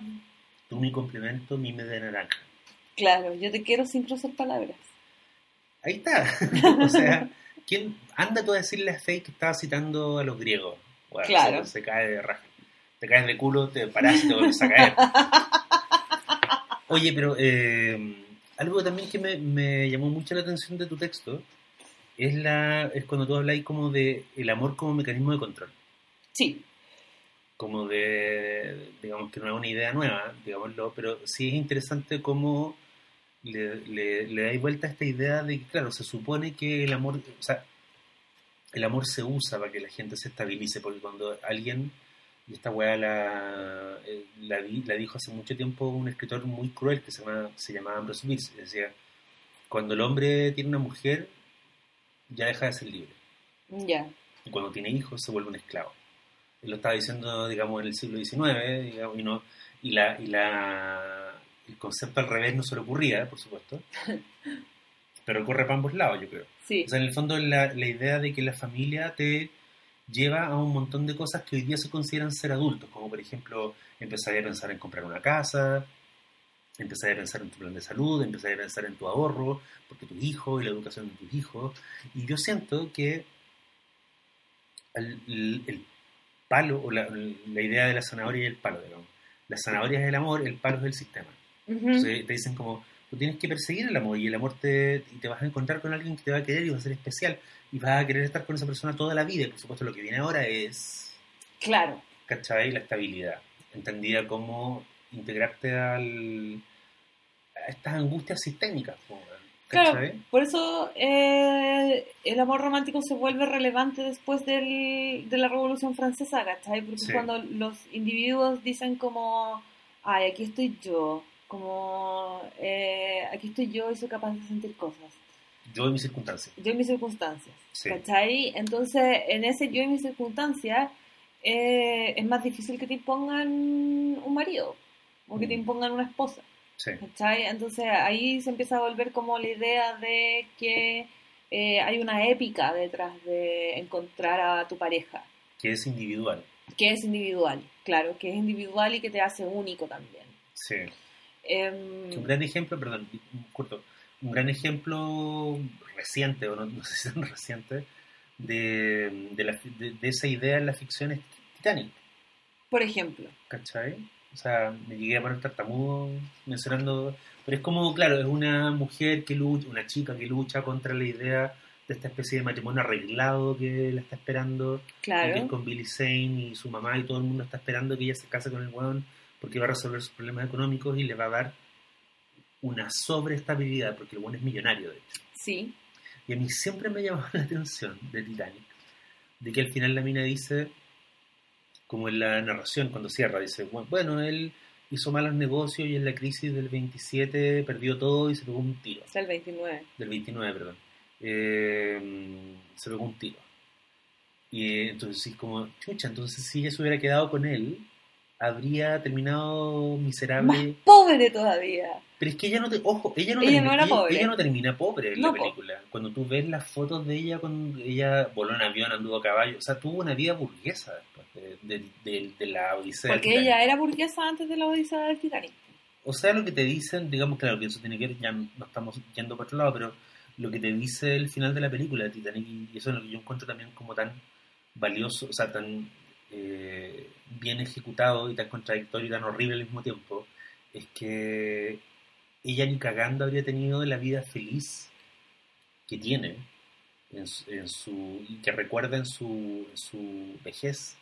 Tú mi complemento, mi media naranja. Claro, yo te quiero sin cruzar palabras. Ahí está. [LAUGHS] o sea, ¿quién anda tú a decirle a Faye que estaba citando a los griegos? Bueno, Claro. Se, se cae de raja. Te caes de culo, te parás y te vuelves a caer. [LAUGHS] Oye, pero eh, algo también que me, me llamó mucho la atención de tu texto es la es cuando tú habláis como de el amor como mecanismo de control. Sí, como de, digamos que no es una idea nueva, digámoslo, pero sí es interesante cómo le, le, le dais vuelta a esta idea de que, claro, se supone que el amor, o sea, el amor se usa para que la gente se estabilice, porque cuando alguien, y esta weá la, eh, la, la dijo hace mucho tiempo un escritor muy cruel que se, llama, se llamaba Ambrose Bierce, decía, cuando el hombre tiene una mujer, ya deja de ser libre. ya. Y cuando tiene hijos se vuelve un esclavo. Él lo estaba diciendo, digamos, en el siglo XIX, digamos, y, no, y, la, y la, el concepto al revés no se le ocurría, por supuesto, [LAUGHS] pero ocurre para ambos lados, yo creo. Sí, O sea, en el fondo la, la idea de que la familia te lleva a un montón de cosas que hoy día se consideran ser adultos, como por ejemplo empezar a pensar en comprar una casa, empezar a pensar en tu plan de salud, empezar a pensar en tu ahorro, porque tu hijo y la educación de tus hijos. Y yo siento que el, el- el palo, o la, la idea de la zanahoria y el palo, digamos. La zanahoria es el amor, el palo es el sistema. Ujú. Entonces te dicen como, Tú tienes que perseguir el amor y el amor te, y te vas a encontrar con alguien que te va a querer y va a ser especial y vas a querer estar con esa persona toda la vida. Y por supuesto lo que viene ahora es, Claro, ¿cachai? La estabilidad, entendida como integrarte al, a estas angustias sistémicas, Claro, por eso eh, el amor romántico se vuelve relevante después del- de la Revolución Francesa, ¿cachai? Porque Sí. cuando los individuos dicen como, ay, aquí estoy yo, como, eh, aquí estoy yo y soy capaz de sentir cosas, Yo en mis circunstancias. yo y mis circunstancias, Sí. ¿cachai? Entonces, en ese yo y mis circunstancias, eh, es más difícil que te impongan un marido o que te Mm. impongan una esposa. Sí. ¿Cachai? Entonces ahí se empieza a volver como la idea de que eh, hay una épica detrás de encontrar a tu pareja, Que es individual. que es individual, claro, que es individual y que te hace único también. Sí. Em, Un gran ejemplo, perdón, corto, un gran ejemplo reciente, o no, no sé si tan [LAUGHS] reciente, de, de, la- de- de esa idea en la ficción es Titanic, por ejemplo, ¿cachai? O sea, me llegué a poner tartamudo mencionando, pero es como, claro, es una mujer que lucha, una chica que lucha contra la idea de esta especie de matrimonio arreglado que la está esperando, y que es claro, con Billy Zane y su mamá y todo el mundo está esperando que ella se case con el weón porque va a resolver sus problemas económicos y le va a dar una sobreestabilidad porque el weón es millonario de hecho. sí, Y a mí siempre me ha llamado [LAUGHS] la atención de Titanic, de que al final la mina dice, como en la narración cuando cierra, dice, "Bu- bueno, él hizo malos negocios y en la crisis del 27 perdió todo y se pegó un tiro es el 29. del 29, perdón, eh, se pegó un tiro. Y eh, entonces, sí, como, chucha, entonces si ella se hubiera quedado con él, habría terminado Más miserable. pobre todavía. Pero es que ella no te, ojo, ella no, Ella termina, no era ella- pobre. ella no termina pobre en la película. Cuando tú ves las fotos de ella, cuando ella voló en avión, anduvo a caballo, o sea, tuvo una vida burguesa después de, de- de- de la Odisea. Porque ella era burguesa antes de la Odisea del Titanic. O sea, lo que te dicen, digamos, claro, que eso tiene que ver, ya no estamos yendo por otro lado, pero lo que te dice el final de la película de Titanic, y eso es lo que yo encuentro también como tan valioso, o sea, tan eh, bien ejecutado y tan contradictorio y tan horrible al mismo tiempo, es que ella ni cagando habría tenido la vida feliz que tiene en su, en su- y que recuerda en su, en su vejez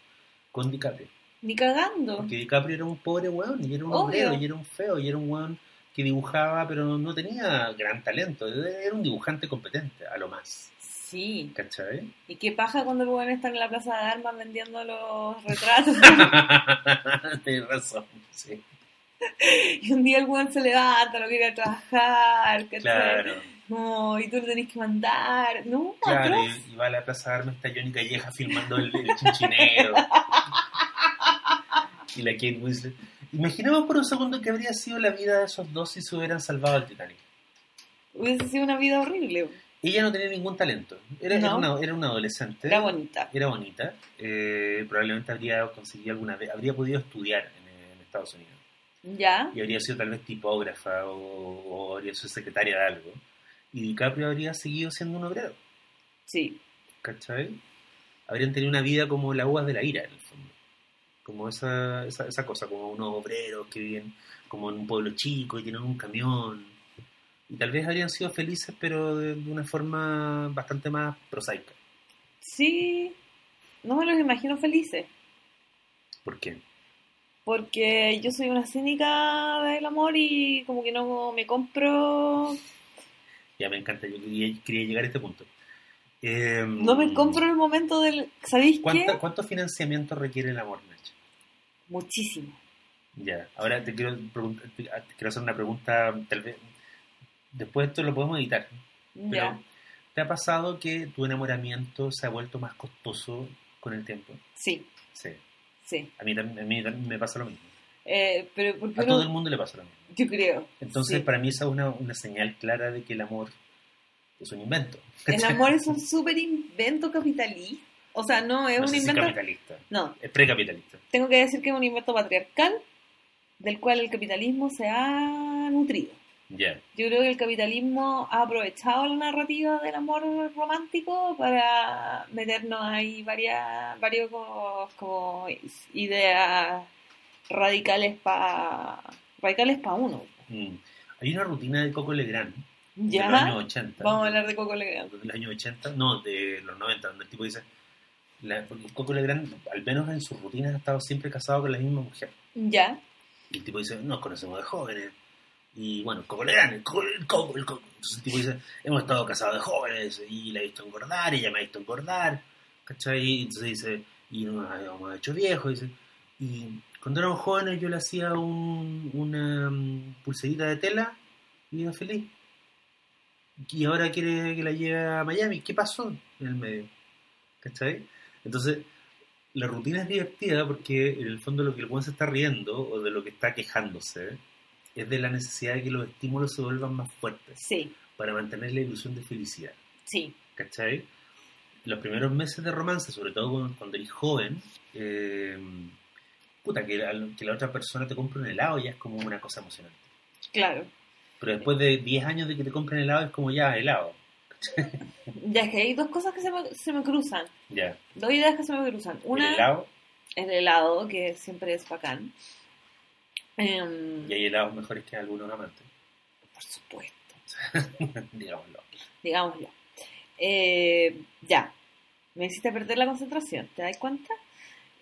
con DiCaprio. Ni cagando. Porque DiCaprio era un pobre weón, y era un obrero, y era un feo, y era un weón que dibujaba, pero no, no tenía gran talento. Era un dibujante competente, a lo más. Sí. ¿Cachai? ¿Y qué paja cuando el weón está en la plaza de armas vendiendo los retratos? [LAUGHS] Tienes razón, sí. [LAUGHS] y un día el weón se levanta, no quiere trabajar, ¿cachai? Claro, No, y tú lo tenés que mandar. No, claro. Y, y va a la plaza de armas, está Johnny Calleja filmando el, el chinchinero. [LAUGHS] y la Kate Winslet. Imaginemos por un segundo que habría sido la vida de esos dos si se hubieran salvado al Titanic. Hubiese sido una vida horrible. Ella no tenía ningún talento. Era, una, era una adolescente. Era bonita. era bonita, eh, probablemente habría conseguido alguna vez, habría podido estudiar en, en Estados Unidos ¿Ya? y habría sido tal vez tipógrafa o, o habría sido secretaria de algo. Y DiCaprio habría seguido siendo un obrero, Sí. ¿cachai? Habrían tenido una vida como la uvas de la ira, en el fondo. Como esa, esa, esa cosa, como unos obreros que viven como en un pueblo chico y tienen un camión. Y tal vez habrían sido felices, pero de, de una forma bastante más prosaica. Sí. No me los imagino felices. ¿Por qué? Porque yo soy una cínica del amor y como que no me compro. Ya me encanta, yo quería, quería llegar a este punto. Eh, No me compro el momento del. ¿Sabéis qué? ¿cuánta- ¿Cuánto financiamiento requiere el amor, Nacho? Muchísimo. Ya, ahora te quiero, te quiero hacer una pregunta, tal vez. Después esto lo podemos editar. Ya. Pero, ¿te ha pasado que tu enamoramiento se ha vuelto más costoso con el tiempo? Sí, Sí, sí. a mí, también- a mí también me pasa lo mismo. Eh, pero A uno- todo el mundo le pasa lo mismo. Yo creo. Entonces, sí. para mí esa es una, una señal clara de que el amor es un invento. El amor es un súper invento capitalista. O sea, no es No un sé si invento. capitalista, No, es precapitalista. tengo que decir que es un invento patriarcal del cual el capitalismo se ha nutrido. Ya. Yo creo que el capitalismo ha aprovechado la narrativa del amor romántico para meternos ahí varias, varios como, como ideas radicales para radicales para uno. Mm. Hay una rutina de Coco Legrand ¿Ya? de los años 80. Vamos a hablar de Coco Legrand. De los años 80, no, de los 90, donde el tipo dice. La, Coco Legrand, al menos en sus rutinas, ha estado siempre casado con la misma mujer. ¿Ya? Y el tipo dice, nos conocemos de jóvenes. Y bueno, Coco Legrand, el Coco, el Coco, el Coco. Entonces el tipo dice, hemos estado casados de jóvenes y la he visto engordar, ella me ha visto engordar. ¿Cachai? Entonces dice, y nos hemos hecho viejos. Dice, y cuando éramos jóvenes yo le hacía un, una mm, pulserita de tela y iba feliz. Y ahora quiere que la lleve a Miami. ¿Qué pasó en el medio? ¿Cachai? Entonces, la rutina es divertida porque en el fondo lo que el buen se está riendo o de lo que está quejándose es de la necesidad de que los estímulos se vuelvan más fuertes Sí, para mantener la ilusión de felicidad. sí. ¿Cachai? Los primeros meses de romance, sobre todo cuando, cuando eres joven, eh, puta, que la, que la otra persona te compre un helado ya es como una cosa emocionante. Claro. Pero después de 10 años de que te compren helado es como ya helado. [LAUGHS] Ya es que hay dos cosas que se me, se me cruzan. Ya. Dos ideas que se me cruzan. Una El helado el helado, que siempre es bacán. Em, y hay helados mejores que algunos amantes. por supuesto, [LAUGHS] Digámoslo. digámoslo. Eh, ya, me hiciste perder la concentración, ¿te das cuenta?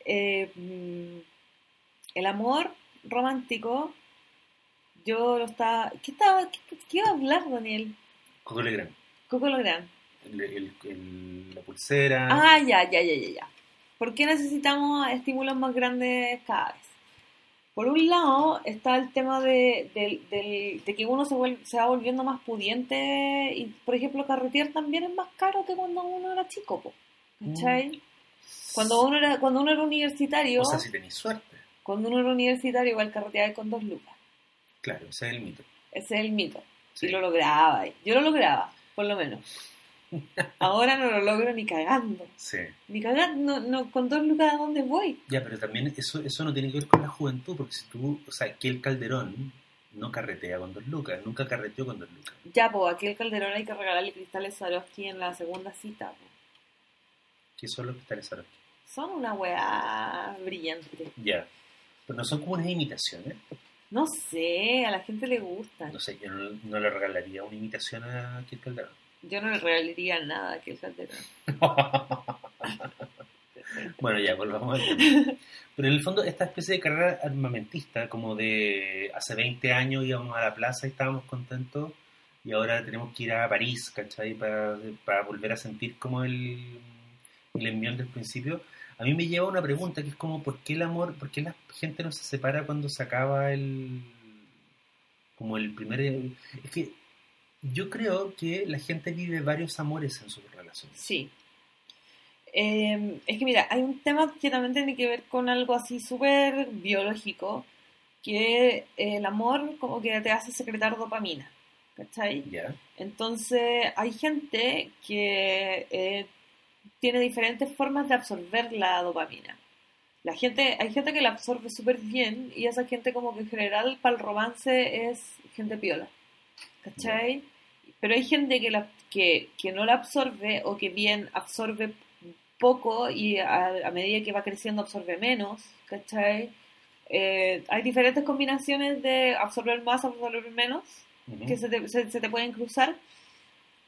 Eh, mm, el amor romántico, yo lo estaba... ¿Qué, estaba, qué, qué iba a hablar, Daniel? Coco Legrand. Coco Legrand. El- el- el- la pulsera. Ah, ya, ya, ya, ya, ya. ¿Por qué necesitamos estímulos más grandes cada vez? Por un lado está el tema de, de que uno se, vuel- se va volviendo más pudiente y, por ejemplo, carretear también es más caro que cuando uno era chico, po, ¿cachai? Cuando uno era cuando uno era universitario, O sea, si tenéis suerte. cuando uno era universitario igual carreteaba con dos lucas. Claro, ese es el mito. Ese es el mito. Sí. Y lo lograba. Yo lo lograba, por lo menos. Ahora no lo logro ni cagando. Sí. Ni cagando, no, no, con dos lucas a dónde voy. Ya, pero también eso, eso no tiene que ver con la juventud, porque si tú, o sea, que el Calderón no carretea con dos lucas, nunca carreteó con dos lucas. Ya, pues aquí el Calderón hay que regalarle cristales Swarovski en la segunda cita. po. ¿Qué son los cristales Swarovski? Son una weá brillante. Ya. Pero no son como unas imitaciones. No sé, a la gente le gusta. No sé, yo no, no le regalaría una imitación a Kid Calderón. Yo no le regalaría nada a aquel Calderón. [LAUGHS] bueno, ya, volvamos al. Pero en el fondo, esta especie de carrera armamentista, como de hace 20 años íbamos a la plaza y estábamos contentos, y ahora tenemos que ir a París, ¿cachai? Para, para volver a sentir como el, el envión del principio. A mí me lleva una pregunta que es como, ¿por qué el amor, por qué la gente no se separa cuando se acaba el... como el primer... Es que yo creo que la gente vive varios amores en su relación. Sí. Eh, es que mira, hay un tema que también tiene que ver con algo así súper biológico, que el amor como que te hace secretar dopamina, ¿cachai? ¿Ya? Entonces hay gente que eh, tiene diferentes formas de absorber la dopamina. La gente, hay gente que la absorbe súper bien y esa gente como que en general para el romance es gente piola. ¿Cachai? Pero hay gente que, la, que, que no la absorbe o que bien absorbe poco y a, a medida que va creciendo absorbe menos. ¿Cachai? Eh, hay diferentes combinaciones de absorber más, absorber menos Ujú. que se te, se- se te pueden cruzar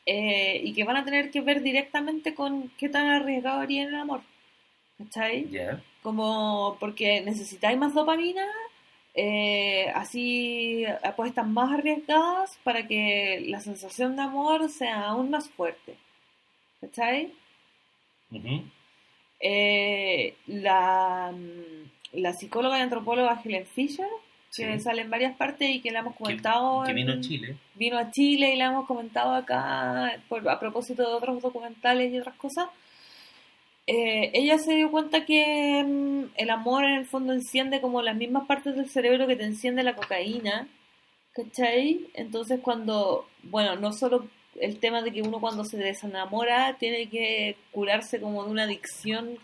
eh, y que van a tener que ver directamente con qué tan arriesgado haría en el amor. ¿Cachai? ¿Ya? Como porque necesitáis más dopamina, eh, así apuestas más arriesgadas para que la sensación de amor sea aún más fuerte. ¿Cachai? Eh, la, mm, la psicóloga y antropóloga Helen Fisher, que Sí. sale en varias partes y que la hemos comentado. que vino a Chile. vino a Chile y la hemos comentado acá por- a propósito de otros documentales y otras cosas. Eh, ella se dio cuenta que mm, el amor en el fondo enciende como las mismas partes del cerebro que te enciende la cocaína, ¿cachai? Entonces cuando, bueno, no solo el tema de que uno cuando se desenamora tiene que curarse como de una adicción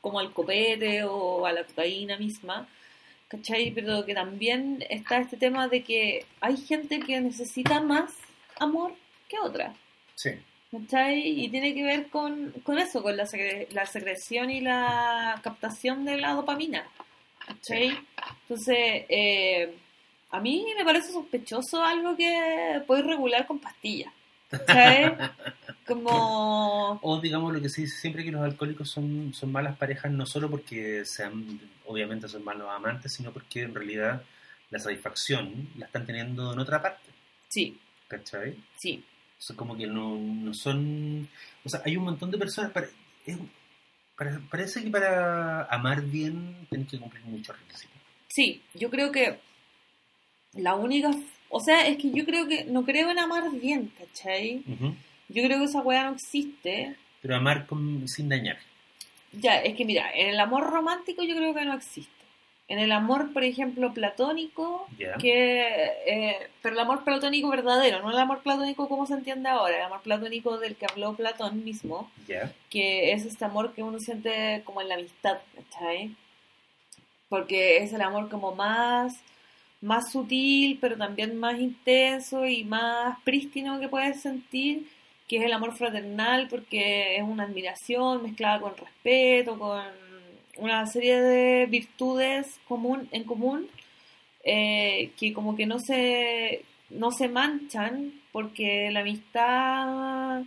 como al copete o a la cocaína misma, ¿cachai? Pero que también está este tema de que hay gente que necesita más amor que otra, Sí. ¿Cachai? Y tiene que ver con, con eso, con la, secre- la secreción y la captación de la dopamina, ¿cachai? Entonces, eh, A mí me parece sospechoso algo que puedes regular con pastillas. ¿Sabes? [LAUGHS] Como... O digamos lo que se dice siempre que los alcohólicos son, son malas parejas, no solo porque sean, obviamente son malos amantes, sino porque en realidad la satisfacción la están teniendo en otra parte. Sí, ¿Cachai? sí. O sea, como que no, no son... O sea, hay un montón de personas... Para, es- para- parece que para amar bien tienes que cumplir muchos requisitos. Sí, yo creo que la única... O sea, es que yo creo que... No creo en amar bien, ¿cachai? Yo creo que esa weá no existe. Pero amar con- sin dañar. Ya, es que mira, en el amor romántico yo creo que no existe. En el amor, por ejemplo, platónico, Ya. que... eh, pero el amor platónico verdadero, no el amor platónico como se entiende ahora, el amor platónico del que habló Platón mismo, Ya. que es este amor que uno siente como en la amistad, ¿cachai? Porque es el amor como más, más sutil, pero también más intenso y más prístino que puedes sentir, que es el amor fraternal, porque es una admiración mezclada con respeto, con una serie de virtudes común, en común, eh, que como que no se, no se manchan, porque la amistad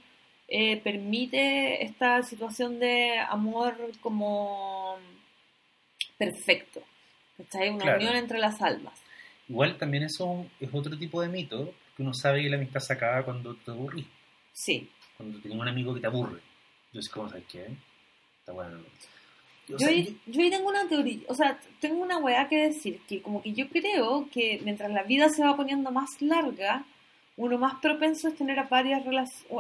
eh, permite esta situación de amor como perfecto. ¿cachai? Una Claro. unión entre las almas. Igual también eso es otro tipo de mito, porque uno sabe que la amistad se acaba cuando te aburrís, Sí. cuando tenés un amigo que te aburre. Entonces, ¿cómo sabes qué? Está bueno. Yo sea, ahí, yo ahí tengo una teoría, o sea, tengo una weá que decir, que como que yo creo que mientras la vida se va poniendo más larga, uno más propenso es tener a varias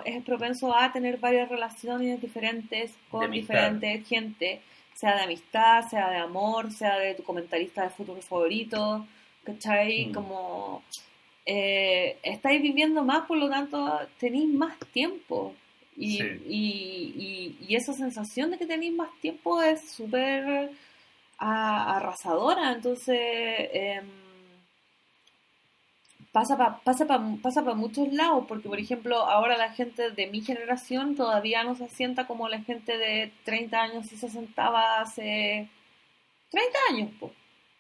es propenso a tener varias relaciones diferentes con amistad. diferente gente, sea de amistad, sea de amor, sea de tu comentarista de fútbol favorito, ¿cachai? Mm. Como eh, estáis viviendo más, por lo tanto tenéis más tiempo. Y, Sí. y, y, y esa sensación de que tenéis más tiempo es súper arrasadora. Entonces, em, pasa para pasa pa, pasa pa muchos lados, porque por ejemplo, ahora la gente de mi generación todavía no se sienta como la gente de 30 años y se sentaba hace 30 años, po,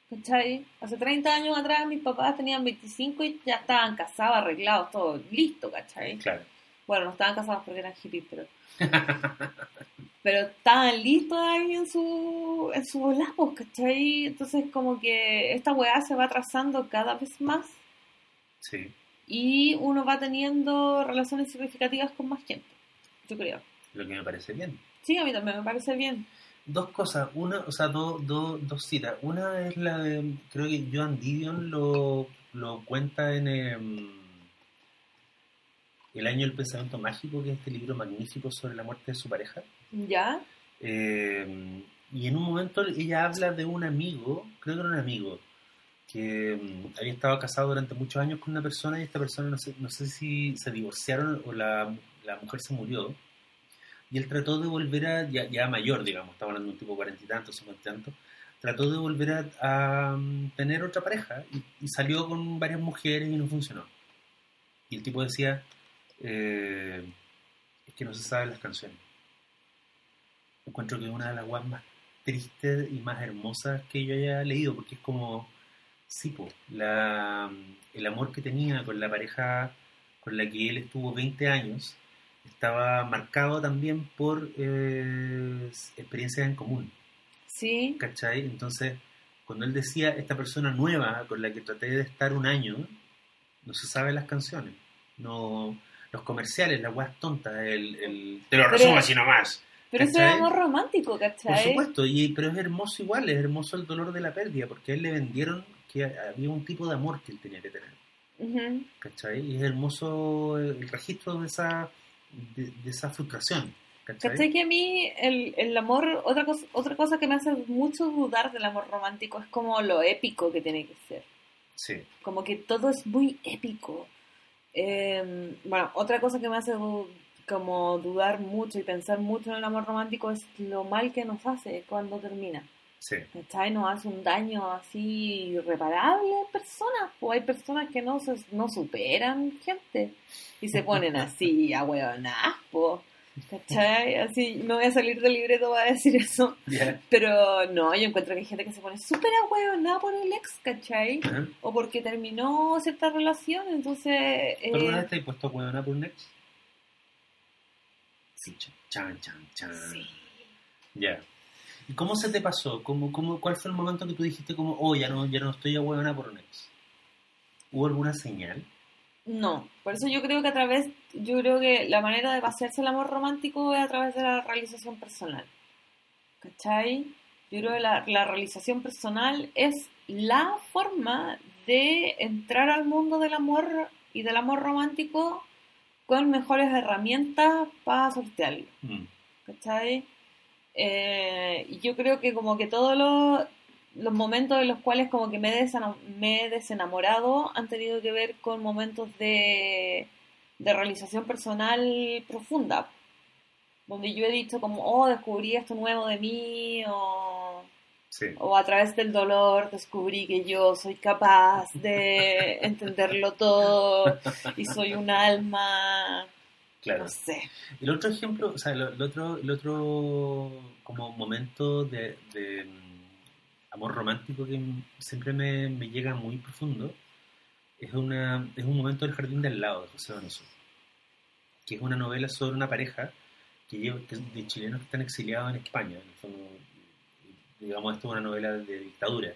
¿cachai? Hace 30 años atrás mis papás tenían 25 y ya estaban casados, arreglados, todo listo, ¿cachai? Claro. Bueno, no estaban casados porque eran hippies, pero... [LAUGHS] pero estaban listos ahí en su, en su volá, pues, ¿cachai? Entonces como que esta weá se va atrasando cada vez más Sí. y uno va teniendo relaciones significativas con más gente, yo creo. Lo que me parece bien. Sí, a mí también me parece bien. Dos cosas, una, o sea, dos dos dos citas. Una es la de, creo que Joan Didion lo, lo cuenta en em, El año del pensamiento mágico, que es este libro magnífico sobre la muerte de su pareja. ¿Ya? Eh, y en un momento ella habla de un amigo, creo que era un amigo, que mm, había estado casado durante muchos años con una persona y esta persona no sé, no sé si se divorciaron o la, la mujer se murió. Y él trató de volver a, ya, ya mayor, digamos, estaba hablando de un tipo cuarenta y tantos, cincuenta y tantos, trató de volver a, a, mm, tener otra pareja y, y salió con varias mujeres y no funcionó. Y el tipo decía, eh, es que no se saben las canciones. Encuentro que es una de las guas más tristes y más hermosas que yo haya leído, porque es como, sí, po, la, el amor que tenía con la pareja con la que él estuvo 20 años estaba marcado también por eh, experiencias en común, Sí, ¿cachai? Entonces, cuando él decía, esta persona nueva con la que traté de estar un año, no se sabe las canciones, no los comerciales, las guas tontas, el, el te lo resumo así nomás. pero eso es ¿Cachai? amor romántico, Por ¿cachai? supuesto, y, pero es hermoso igual, es hermoso el dolor de la pérdida, porque a él le vendieron que había un tipo de amor que él tenía que tener, Ujú. ¿cachai? Y es hermoso el registro de esa, de, de esa frustración, ¿cachai? ¿Cachai que a mí el, el amor, otra cosa, otra cosa que me hace mucho dudar del amor romántico es como lo épico que tiene que ser. Sí, Como que todo es muy épico. Eh, bueno, otra cosa que me hace como dudar mucho y pensar mucho en el amor romántico es lo mal que nos hace cuando termina. sí, ¿Cachai? Nos hace un daño así irreparable a personas. O hay personas que no, se, no superan gente y se ponen así a huevonas, po. ¿Cachai? Así, me voy a salir del libreto para decir eso. Pero no, yo encuentro que hay gente que se pone súper nada por el ex, ¿cachai? O porque terminó cierta relación, entonces... eh, ¿Tú alguna vez te has puesto huevona por un ex? Sí, chan, chan, chan. sí. Ya. ¿Y cómo se te pasó? ¿Cómo, cómo, ¿Cuál fue el momento que tú dijiste como, oh, ya no, ya no estoy a huevona por un ex? ¿Hubo alguna señal? No, por eso yo creo que a través, yo creo que la manera de pasearse el amor romántico es a través de la realización personal. ¿Cachai? Yo creo que la, la realización personal es la forma de entrar al mundo del amor y del amor romántico con mejores herramientas para sortearlo. Mm. ¿cachai? Eh, yo creo que como que todos los, los momentos en los cuales como que me me he desenamorado han tenido que ver con momentos de, de realización personal profunda, donde yo he dicho como, oh, descubrí esto nuevo de mí, o, Sí. o a través del dolor descubrí que yo soy capaz de [LAUGHS] entenderlo todo y soy un alma, Claro. no sé. El otro ejemplo, o sea, el, el otro, el otro como momento de, de, mm, amor romántico que siempre me, me llega muy profundo es, una, es un momento del jardín del lado de José Donoso, que es una novela sobre una pareja que lleva, de chilenos que están exiliados en España. Digamos, esto es una novela de dictadura.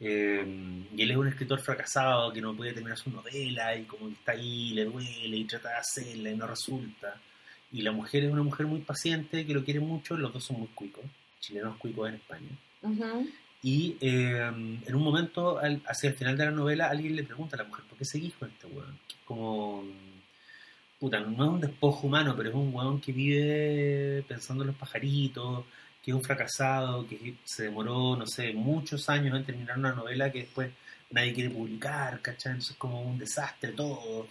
Eh, y él es un escritor fracasado que no puede terminar su novela y como está ahí, le duele y trata de hacerla y no resulta. Y la mujer es una mujer muy paciente que lo quiere mucho, los dos son muy cuicos, chilenos cuicos en España. Ujú. Y eh, en un momento, hacia el final de la novela, alguien le pregunta a la mujer, ¿por qué seguís con este weón? Como, puta, no es un despojo humano, pero es un weón que vive pensando en los pajaritos, que es un fracasado, que se demoró, no sé, muchos años en terminar una novela que después nadie quiere publicar, ¿cachai? Entonces es como un desastre todo.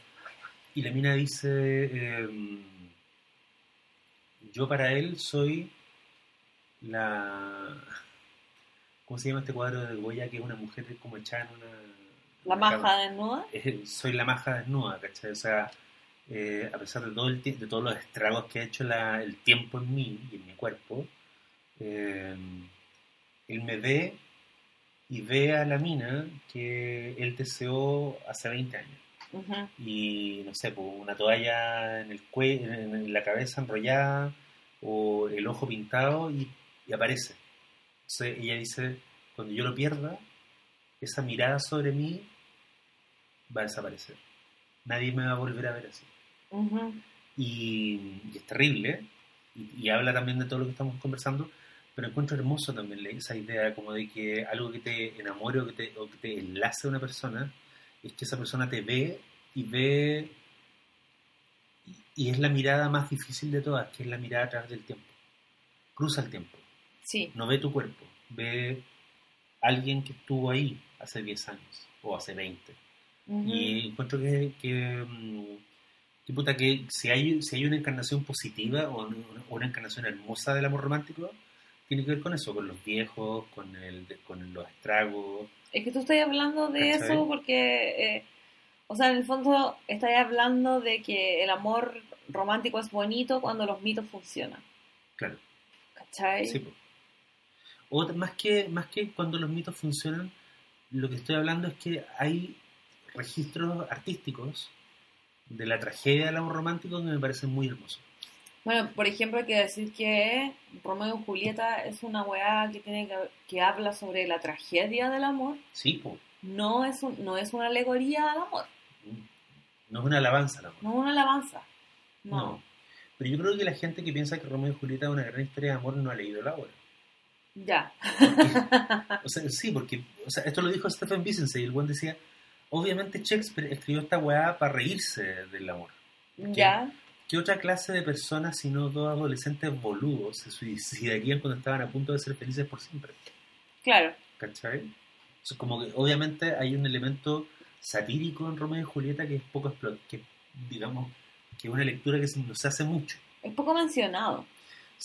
Y la mina dice, eh, yo para él soy la... ¿Cómo se llama este cuadro de Goya? Que es una mujer como echada en una... La cama? maja desnuda. Soy la maja desnuda, ¿cachai? O sea, eh, a pesar de, todo el de todos los estragos que ha hecho la- el tiempo en mí y en mi cuerpo, eh, él me ve y ve a la mina que él deseó hace 20 años. Y no sé, pues, una toalla en el cuello, en, en la cabeza enrollada, o el ojo pintado y, y aparece. Entonces ella dice, cuando yo lo pierda, esa mirada sobre mí va a desaparecer. Nadie me va a volver a ver así. Y, y es terrible, y, y habla también de todo lo que estamos conversando, pero encuentro hermoso también esa idea como de que algo que te enamore o que te, o que te enlace a una persona, es que esa persona te ve y ve, y, y es la mirada más difícil de todas, que es la mirada a través del tiempo. Cruza el tiempo, Sí. no ve tu cuerpo, ve alguien que estuvo ahí hace 10 años o hace 20. Ujú. Y encuentro que, que, mm, que puta, que si hay, si hay una encarnación positiva o una, una encarnación hermosa del amor romántico, tiene que ver con eso, con los viejos, con, el, con los estragos. Es que tú estás hablando de ¿Cachai? eso porque, eh, o sea, en el fondo estás hablando de que el amor romántico es bonito cuando los mitos funcionan. Claro, ¿Cachai? sí. po. O más que, más que cuando los mitos funcionan, lo que estoy hablando es que hay registros artísticos de la tragedia del amor romántico que me parecen muy hermosos. Bueno, por ejemplo, hay que decir que Romeo y Julieta es una weá que, tiene que, que habla sobre la tragedia del amor. Sí, po. No es, un- no es una alegoría al amor, no es una alabanza al amor. no es una alabanza. No. No. Pero yo creo que la gente que piensa que Romeo y Julieta es una gran historia de amor no ha leído la obra. Ya. [LAUGHS] O sea, sí, porque o sea, esto lo dijo Stephen Bisense y el buen decía, obviamente Shakespeare escribió esta weá para reírse del amor. Ya. ¿Qué otra clase de personas, sino dos adolescentes boludos, se suicidarían cuando estaban a punto de ser felices por siempre? Claro. ¿Cachai? O sea, como que obviamente hay un elemento satírico en Romeo y Julieta que es poco que digamos que es una lectura que se nos hace mucho. Es poco mencionado.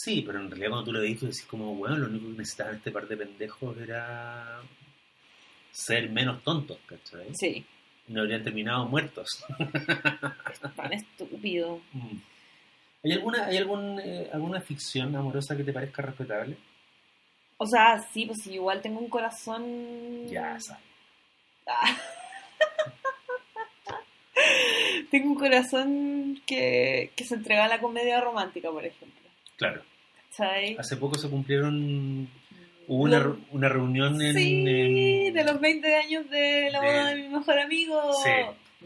Sí, pero en realidad cuando tú lo veis, tú decís como, bueno, lo único que necesitaban este par de pendejos era ser menos tontos, ¿cachai? Sí. No habrían terminado muertos. Tan estúpido. Mm. ¿Hay alguna, hay algún, eh, alguna ficción amorosa que te parezca respetable? O sea, sí, pues igual tengo un corazón... Ya, esa. Ah. [LAUGHS] tengo un corazón que, que se entrega a la comedia romántica, por ejemplo. Claro. ¿Cachai? Hace poco se cumplieron... Hubo una, una reunión en... Sí, en- de los 20 años de la boda de- de mi mejor amigo. Sí.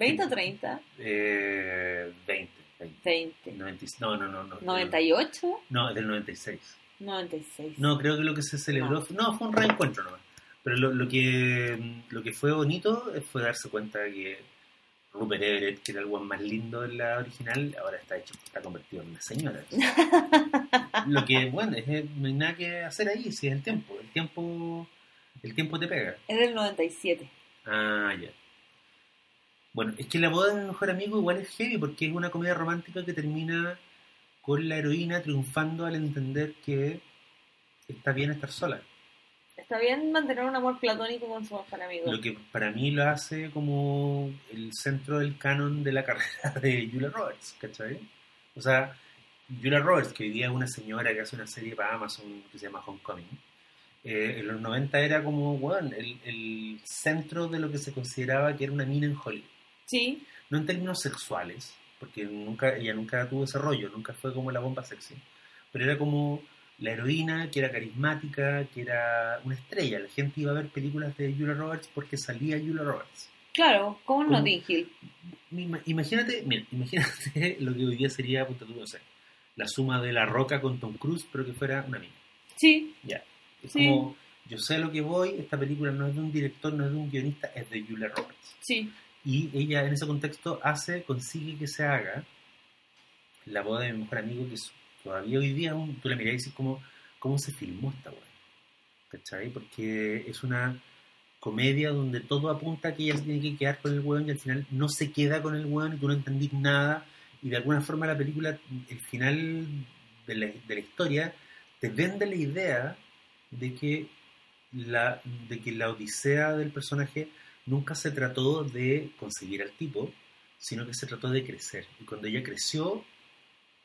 ¿20 o 30? eh, 20. 20. 20. 90 no, no, no. no ¿98? No, es del 96. 96. No, creo que lo que se celebró... No. fue- No, fue un reencuentro nomás. Pero lo, lo que, lo que fue bonito fue darse cuenta de que Rupert Everett, que era el guan más lindo en la original, ahora está hecho, está convertido en una señora. [LAUGHS] lo que, bueno, es, no hay nada que hacer ahí, si es el tiempo. El tiempo, el tiempo te pega. Es del 97. Ah, ya. Bueno, es que la boda de mi mejor amigo igual es heavy porque es una comedia romántica que termina con la heroína triunfando al entender que está bien estar sola. Está bien mantener un amor platónico con su mejor amigo. Lo que para mí lo hace como el centro del canon de la [LAUGHS] carrera de Julia Roberts, ¿cachai? O sea, Julia Roberts, que hoy día es una señora que hace una serie para Amazon que se llama Homecoming, eh, en los 90 era como, bueno, el, el centro de lo que se consideraba que era una mina en Hollywood. Sí, No en términos sexuales, porque nunca ella nunca tuvo ese rollo, nunca fue como la bomba sexy, pero era como la heroína que era carismática, que era una estrella. La gente iba a ver películas de Julia Roberts porque salía Julia Roberts. claro, como Como- Notting Hill. Ima- Imagínate, mira, imagínate [LAUGHS] lo que hoy día sería, punto tú, no sé, la suma de La Roca con Tom Cruise, pero que fuera una mina. Sí, Ya. Es Sí. como, yo sé lo que voy, esta película no es de un director, no es de un guionista, es de Julia Roberts. sí. Y ella en ese contexto hace, consigue que se haga la boda de mi mejor amigo, que es- todavía hoy día tú la mirás y dices cómo, cómo se filmó esta weá. ¿Cachai? Porque es una comedia donde todo apunta a que ella se tiene que quedar con el weón y al final no se queda con el weón y tú no entendís nada y de alguna forma la película, el final de la, de la historia te vende la idea de que la, de que la odisea del personaje nunca se trató de conseguir al tipo, sino que se trató de crecer. Y cuando ella creció,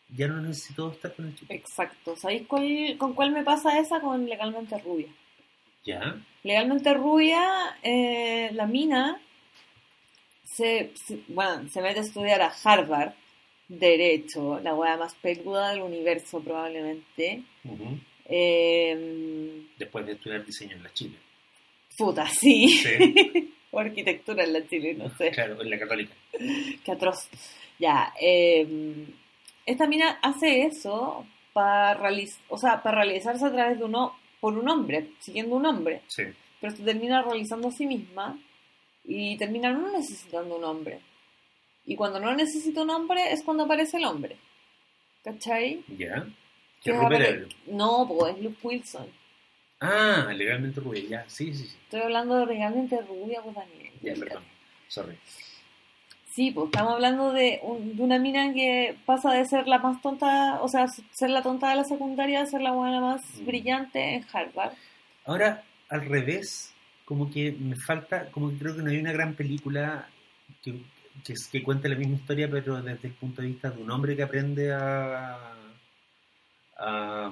ya no necesitó estar con el tipo. Exacto. ¿Sabéis cuál- con cuál me pasa esa? Con Legalmente Rubia. ¿Ya? Legalmente Rubia, eh, la mina se, se- bueno, se mete a estudiar a Harvard, Derecho, la wea más peluda del universo probablemente. Eh, Después de estudiar diseño en la Chile. puta, sí. Sí, [LAUGHS] o arquitectura en la Chile, no sé. claro, en la católica. Qué atroz. Ya, eh, esta mina hace eso para o sea, para realizarse a través de uno, por un hombre, siguiendo un hombre. Sí. Pero se termina realizando a sí misma y termina no necesitando un hombre. Y cuando no necesita un hombre es cuando aparece el hombre. ¿Cachai? ¿Ya? Que Que es. No, pues es Luke Wilson. Ah, legalmente rubia, ya. Sí, sí, sí. Estoy hablando de realmente rubia, pues Daniel. Ya, perdón. Sorry. Sí, pues estamos hablando de, un- de una mina que pasa de ser la más tonta, o sea, ser la tonta de la secundaria a ser la buena más Mm. brillante en Harvard. Ahora, al revés, como que me falta, como que creo que no hay una gran película que, que, es- que cuente la misma historia, pero desde el punto de vista de un hombre que aprende a... a,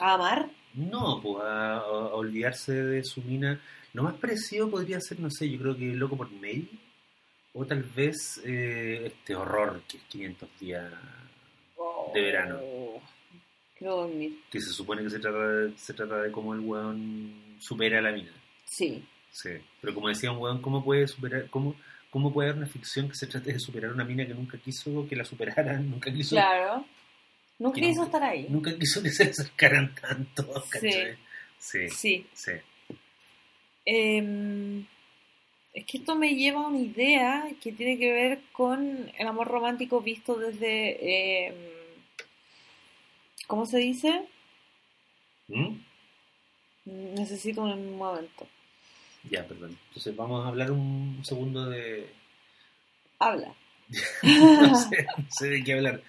A amar. no, pues a, olvidarse de su mina. Lo más parecido podría ser, no sé, yo creo que Loco por May, o tal vez eh, este horror que es 500 días, De verano. Oh, Quiero dormir. que se supone que se trata de, se trata de cómo el weón supera a la mina. Sí. Sí, pero como decía un weón, ¿cómo puede superar, cómo, cómo puede haber una ficción que se trate de superar una mina que nunca quiso que la superaran, [LAUGHS] nunca quiso, Claro. Nunca quiso nunca- estar ahí. nunca quiso que se acercaran tanto, Sí. ¿cachai? Sí, sí, Sí. Em, es que esto me lleva a una idea que tiene que ver con el amor romántico visto desde... em, ¿Cómo se dice? ¿Mm? Necesito un momento. Ya, perdón. Entonces vamos a hablar un segundo de... Habla. [LAUGHS] no, sé, [LAUGHS] no sé de qué hablar.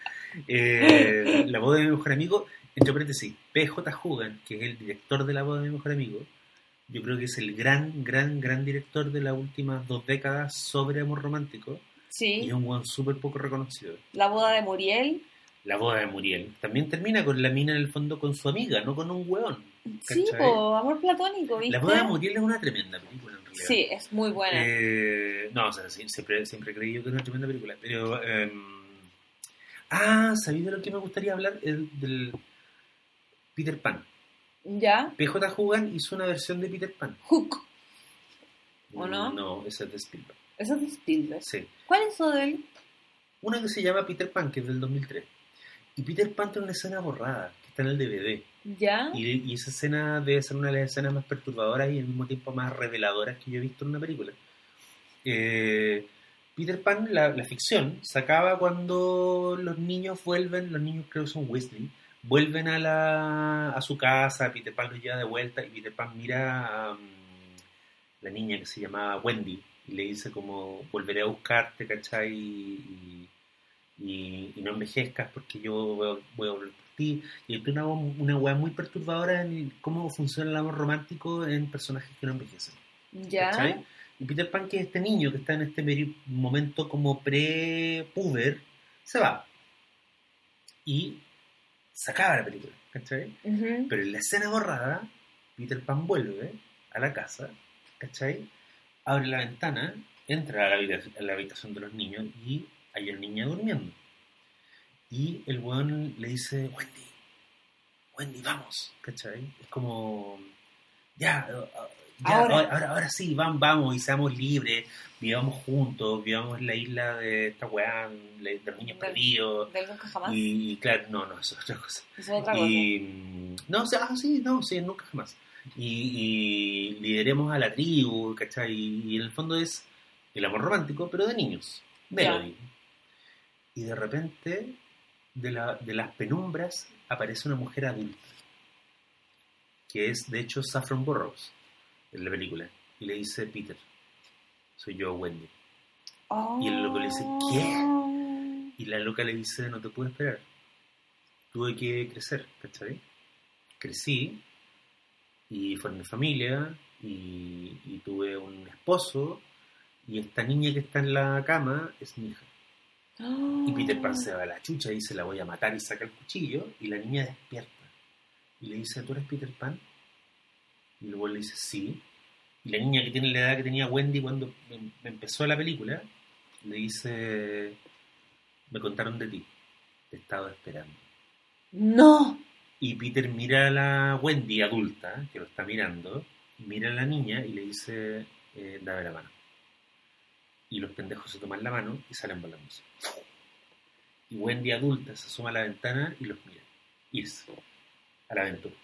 Eh, la boda de mi mejor amigo, entre paréntesis, PJ Hugan, que es el director de la boda de mi mejor amigo, yo creo que es el gran, gran, gran director de las últimas dos décadas sobre amor romántico y Sí. es un weón súper poco reconocido. La boda de Muriel. La boda de Muriel. También termina con la mina en el fondo con su amiga, no con un hueón. Sí, po, amor platónico, ¿viste? La boda de Muriel es una tremenda película en realidad. Sí, es muy buena. Eh, no, o sea, siempre, siempre he creído que es una tremenda película. Pero. eh, ah, ¿sabéis de lo que me gustaría hablar? El, del Peter Pan. ¿Ya? PJ Hogan hizo una versión de Peter Pan. Hook. ¿O no? No, esa es de Spielberg. Eso es de Spielberg. Sí. ¿Cuál es eso de él? Una que se llama Peter Pan, que es del 2003. Y Peter Pan tiene una escena borrada, que está en el DVD. ¿Ya? Y, y esa escena debe ser una de las escenas más perturbadoras y al mismo tiempo más reveladoras que yo he visto en una película. Eh, Peter Pan, la, la ficción, se acaba cuando los niños vuelven, los niños creo que son Weasley, vuelven a, la, a su casa, Peter Pan los lleva de vuelta y Peter Pan mira a um, la niña que se llamaba Wendy y le dice como volveré a buscarte, ¿cachai? Y, y- y no envejezcas porque yo voy a, voy a volver por ti. Y hay una, una weá muy perturbadora en cómo funciona el amor romántico en personajes que no envejecen. ¿Ya? ¿cachai? Y Peter Pan, que es este niño que está en este momento como pre-puber, se va. Y se acaba la película, ¿cachai? Pero en la escena borrada, Peter Pan vuelve a la casa, ¿cachai? Abre la ventana, entra a la habitación, a la habitación de los niños y hay una niña durmiendo. Y el weón le dice, Wendy, Wendy, vamos, ¿cachai? Es como, ya, ya, Ahora. ahora, ahora, sí, vamos, vamos y seamos libres, vivamos juntos, vivamos en la isla de esta weá, de los niños Del- perdidos. Del nunca jamás. Y, y claro, no, no, eso es otra cosa. Eso es otra cosa. Y, mm, no, o sea, ah, sí, no, sí, nunca jamás. Y, y lideremos a la tribu, ¿cachai? Y, en el fondo es el amor romántico, pero de niños. Melody. Y de repente, de, la, de las penumbras, aparece una mujer adulta. Que es, de hecho, Saffron Burrows en la película. Y le dice, Peter, soy yo, Wendy. Y el loco le dice, ¿qué? Y la loca le dice, no te puedo esperar. Tuve que crecer, ¿cachai? Crecí y formé familia y, y tuve un esposo y esta niña que está en la cama es mi hija. Y Peter Pan se va a la chucha y dice, la voy a matar y saca el cuchillo y la niña despierta. Y le dice, ¿tú eres Peter Pan? Y luego le dice, sí. Y la niña que tiene la edad que tenía Wendy cuando em- empezó la película, le dice, me contaron de ti, te he estado esperando. ¡No! Y Peter mira a la Wendy adulta, que lo está mirando, mira a la niña y le dice, eh, dame la mano. Y los pendejos se toman la mano y salen volando. Y Wendy adulta se asoma a la ventana y los mira. Irse a la aventura.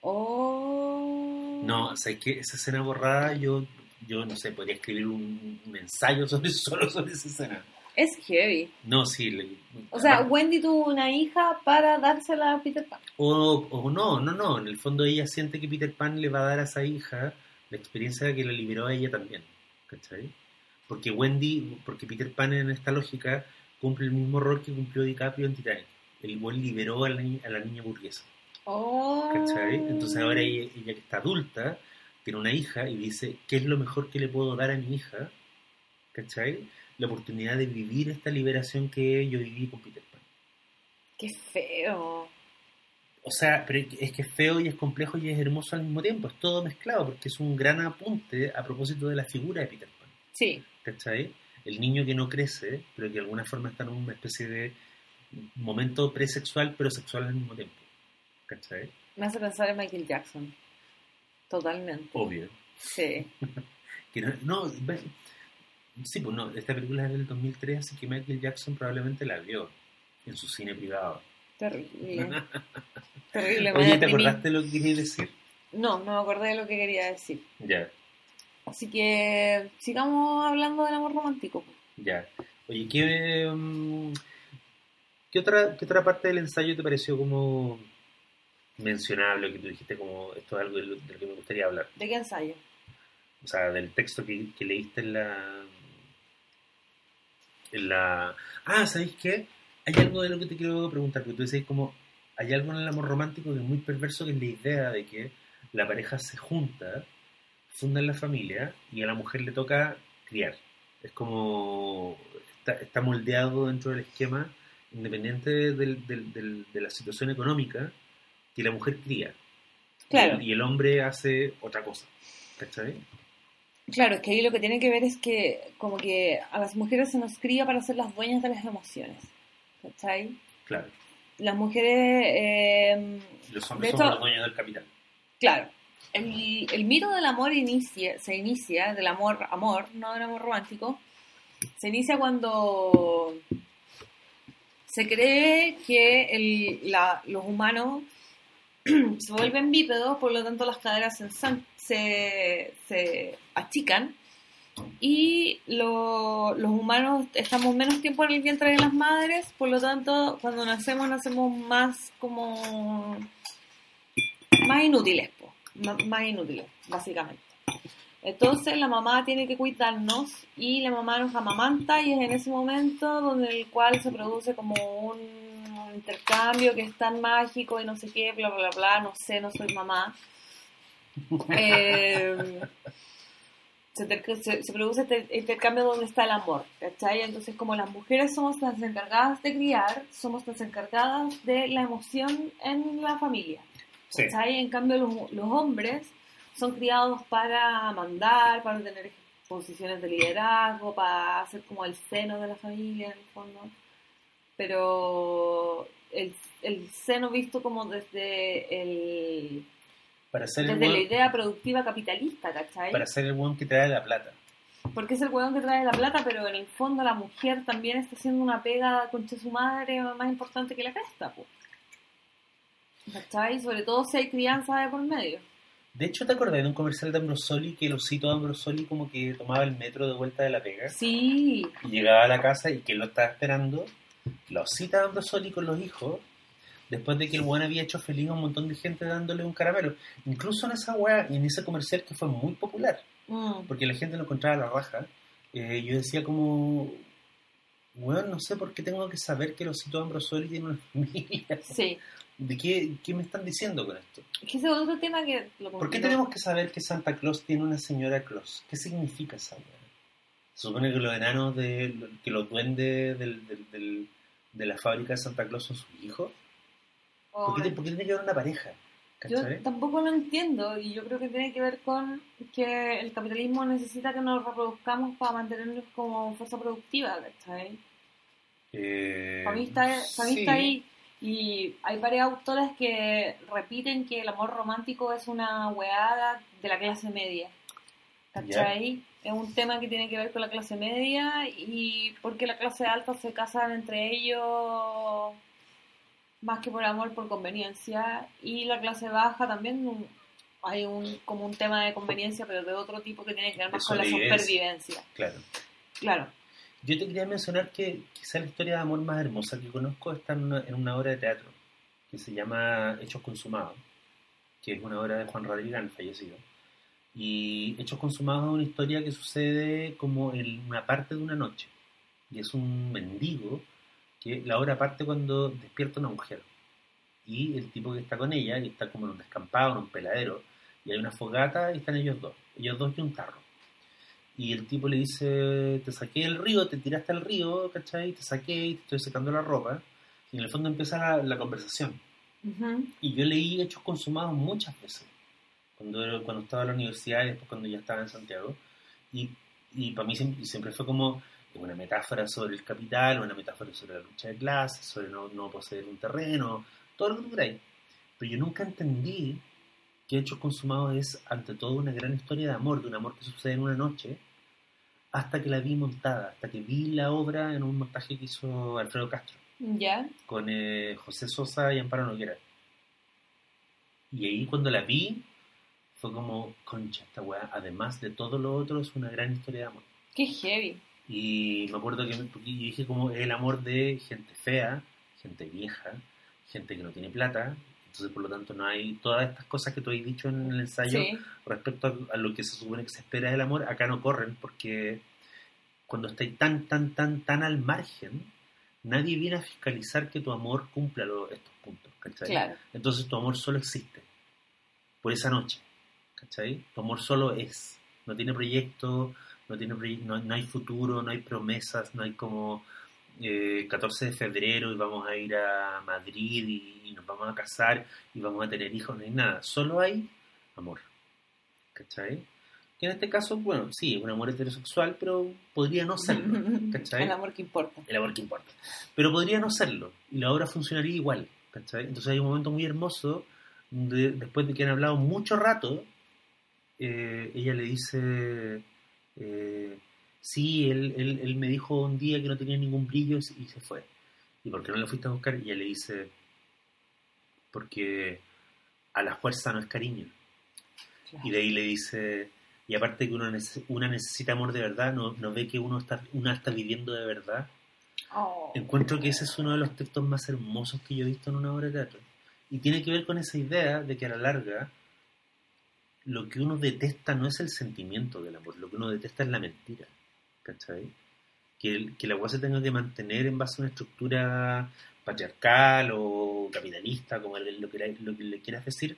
Oh. No, o sea, es que esa escena borrada yo, yo no sé, podría escribir un, un ensayo sobre, [LAUGHS] solo sobre esa escena. Es heavy. No, sí. le- O sea, Wendy tuvo una hija para dársela a Peter Pan. O, o no, no, no. En el fondo ella siente que Peter Pan le va a dar a esa hija la experiencia que la liberó a ella también. ¿Cachai? Porque Wendy, porque Peter Pan en esta lógica cumple el mismo rol que cumplió DiCaprio en Titanic. El igual liberó a la, a la niña burguesa. Oh. ¿Cachai? Entonces ahora ella, ella que está adulta, tiene una hija y dice, ¿qué es lo mejor que le puedo dar a mi hija? ¿Cachai? La oportunidad de vivir esta liberación que yo viví con Peter Pan. Qué feo. O sea, pero es que es feo y es complejo y es hermoso al mismo tiempo. Es todo mezclado porque es un gran apunte a propósito de la figura de Peter Pan. Sí. ¿Cachai? El niño que no crece, pero que de alguna forma está en una especie de momento presexual, pero sexual al mismo tiempo. ¿Cachai? Me hace pensar en Michael Jackson. Totalmente. Obvio. Sí. [LAUGHS] Que no, no, sí, pues no, esta película es del 2003, así que Michael Jackson probablemente la vio en su cine privado. Terrible. [LAUGHS] Terrible. Oye, ¿te acordaste lo que quería decir? No, no me acordé de lo que quería decir. Ya, Así que sigamos hablando del amor romántico. ya. Oye, ¿qué, mm, qué, otra, ¿qué otra parte del ensayo te pareció como mencionable, que tú dijiste como esto es algo de lo, de lo que me gustaría hablar? ¿De qué ensayo? O sea, del texto que, que leíste en la... En la... Ah, ¿sabéis qué? Hay algo de lo que te quiero preguntar, porque tú decís como, hay algo en el amor romántico que es muy perverso, que es la idea de que la pareja se junta, fundan la familia y a la mujer le toca criar. Es como, está, está moldeado dentro del esquema independiente del- del- del- de la situación económica, que la mujer cría. Claro. Y el hombre hace otra cosa. ¿Cachai? Claro, es que ahí lo que tiene que ver es que como que a las mujeres se nos cría para ser las dueñas de las emociones. ¿Cachai? Claro. Las mujeres... eh, Y los hombres hecho- los dueños del capital. Claro, el, el mito del amor inicia, se inicia, del amor, amor, no del amor romántico, se inicia cuando se cree que el- la- los humanos [CLEARS THROAT] se vuelven bípedos, por lo tanto las caderas se, se, achican y lo- los humanos estamos menos tiempo en el vientre de las madres, por lo tanto cuando nacemos nacemos más como más inútiles, po, más inútiles, básicamente. Entonces la mamá tiene que cuidarnos y la mamá nos amamanta y es en ese momento donde el cual se produce como un intercambio que es tan mágico y no sé qué, bla, bla, bla, no sé, no soy mamá. [LAUGHS] Eh, se, se- se produce este intercambio donde está el amor, ¿cachai? Entonces como las mujeres somos las encargadas de criar, somos las encargadas de la emoción en la familia. Sí. ¿cachai? En cambio, los, los hombres son criados para mandar, para tener posiciones de liderazgo, para ser como el seno de la familia, en el fondo. Pero el, el seno visto como desde, el, Para ser el desde la idea productiva capitalista, ¿cachai? para ser el weón que trae la plata. Porque es el hueón que trae la plata, pero en el fondo la mujer también está haciendo una pega con su madre más importante que la cresta, pues. ¿Cachai? Sobre todo si hay crianza de por medio. De hecho, ¿te acordás de un comercial de Ambrosoli que el osito de Ambrosoli como que tomaba el metro de vuelta de la pega Sí, y llegaba a la casa y que él lo estaba esperando? La osita de Ambrosoli con los hijos, después de que el weón había hecho feliz a un montón de gente dándole un caramelo. Incluso en esa weá, en ese comercial que fue muy popular, Mm. porque la gente lo encontraba a la raja, eh, yo decía como, weón, no sé por qué tengo que saber que el osito de Ambrosoli tiene una [LAUGHS] familia. sí. ¿De qué, qué me están diciendo con esto? Es que ese es otro tema que... Lo ¿Por qué tenemos que saber que Santa Claus tiene una señora Claus? ¿Qué significa esa? Se supone que los enanos, de, que los duendes del, del- del- de la fábrica de Santa Claus son sus hijos. ¿Por qué, te- por qué tiene que haber una pareja? Yo ¿Cachai? tampoco lo entiendo y yo creo que tiene que ver con que el capitalismo necesita que nos reproduzcamos para mantenernos como fuerza productiva, ¿cachai? Eh, Para mí está, para mí sí. está ahí. Y hay varias autoras que repiten que el amor romántico es una weada de la clase media. ¿Cachai? Es un tema que tiene que ver con la clase media y porque la clase alta se casan entre ellos más que por amor, por conveniencia. Y la clase baja también hay un, como un tema de conveniencia, pero de otro tipo que tiene que ver más con la supervivencia. Claro. Claro. Yo te quería mencionar que quizá la historia de amor más hermosa que conozco está en una, obra de teatro que se llama Hechos Consumados, que es una obra de Juan Rodríguez, fallecido. Y Hechos Consumados es una historia que sucede como en una parte de una noche. Y es un mendigo que la obra parte cuando despierta una mujer. Y el tipo que está con ella, y está como en un descampado, en un peladero, y hay una fogata y están ellos dos. Ellos dos y un tarro. Y el tipo le dice, te saqué del río, te tiraste al río, ¿cachai? Te saqué y te estoy secando la ropa. Y en el fondo empieza la, la conversación. Ujú. Y yo leí Hechos Consumados muchas veces. Cuando, cuando estaba en la universidad y después cuando ya estaba en Santiago. Y, y para mí siempre, siempre fue como una metáfora sobre el capital, una metáfora sobre la lucha de clases, sobre no, no poseer un terreno, todo lo que tú queráis. Pero yo nunca entendí que Hechos Consumados es ante todo una gran historia de amor, de un amor que sucede en una noche, hasta que la vi montada, hasta que vi la obra en un montaje que hizo Alfredo Castro Ya. con eh, José Sosa y Amparo Noguera. Y ahí cuando la vi, fue como, concha, esta weá, además de todo lo otro, es una gran historia de amor. Qué heavy. Y me acuerdo que me- porque yo dije como el amor de gente fea, gente vieja, gente que no tiene plata. Entonces, por lo tanto, no hay todas estas cosas que tú has dicho en el ensayo Sí. respecto a, lo que se supone que se espera del amor, acá no corren porque cuando estáis tan, tan, tan, tan al margen, nadie viene a fiscalizar que tu amor cumpla estos puntos, ¿cachai? Claro. Entonces tu amor solo existe por esa noche, ¿cachai? Tu amor solo es, no tiene proyecto, no, tiene no, no hay futuro, no hay promesas, no hay como eh, 14 de febrero y vamos a ir a Madrid y, y nos vamos a casar y vamos a tener hijos, no hay nada. Solo hay amor. ¿Cachai? Que en este caso, bueno, sí, es un amor heterosexual, pero podría no serlo. [LAUGHS] ¿Cachai? El amor que importa. el amor que importa. Pero podría no serlo, y la obra funcionaría igual. ¿cachai? Entonces hay un momento muy hermoso, donde después de que han hablado mucho rato, eh, ella le dice, eh, sí, él, él, él me dijo un día que no tenía ningún brillo y se- fue. ¿Y por qué no lo fuiste a buscar? Y ella le dice, porque a la fuerza no es cariño. Claro. Y de ahí le dice, y aparte que uno, una necesita amor de verdad, no, no ve que uno está, una está viviendo de verdad. Oh. Encuentro que ese es uno de los textos más hermosos que yo he visto en una obra de teatro. Y tiene que ver con esa idea de que a la larga lo que uno detesta no es el sentimiento del amor, lo que uno detesta es la mentira. ¿Cachai? Que, el- que la agua se tenga que mantener en base a una estructura patriarcal o capitalista, como lo que, lo que le quieras decir,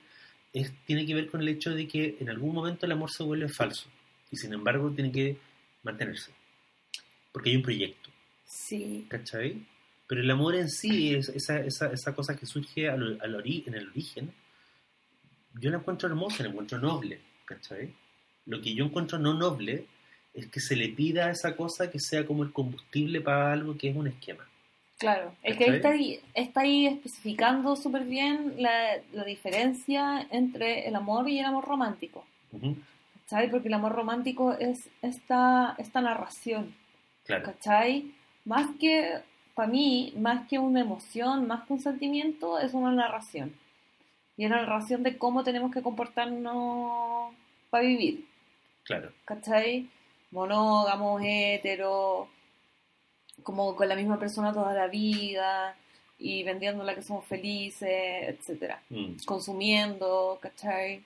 es, tiene que ver con el hecho de que en algún momento el amor se vuelve falso y sin embargo tiene que mantenerse. Porque hay un proyecto. Sí. ¿cachai? Pero el amor en sí, es esa, esa, esa cosa que surge al, al ori- en el origen, yo la encuentro hermosa, la encuentro noble, ¿cachai? Lo que yo encuentro no noble es que se le pida a esa cosa que sea como el combustible para algo que es un esquema. Claro, es que ahí está ahí, está ahí especificando súper bien la, la diferencia entre el amor y el amor romántico. Ujú, ¿Cachai? Porque el amor romántico es esta, esta narración, Claro, ¿cachai? Más que, para mí, más que una emoción, más que un sentimiento, es una narración. Y es la narración de cómo tenemos que comportarnos para vivir, claro. ¿cachai? Monógamos, hetero, como con la misma persona toda la vida y vendiéndola que somos felices, etcétera. Mm, Consumiendo, ¿cachai?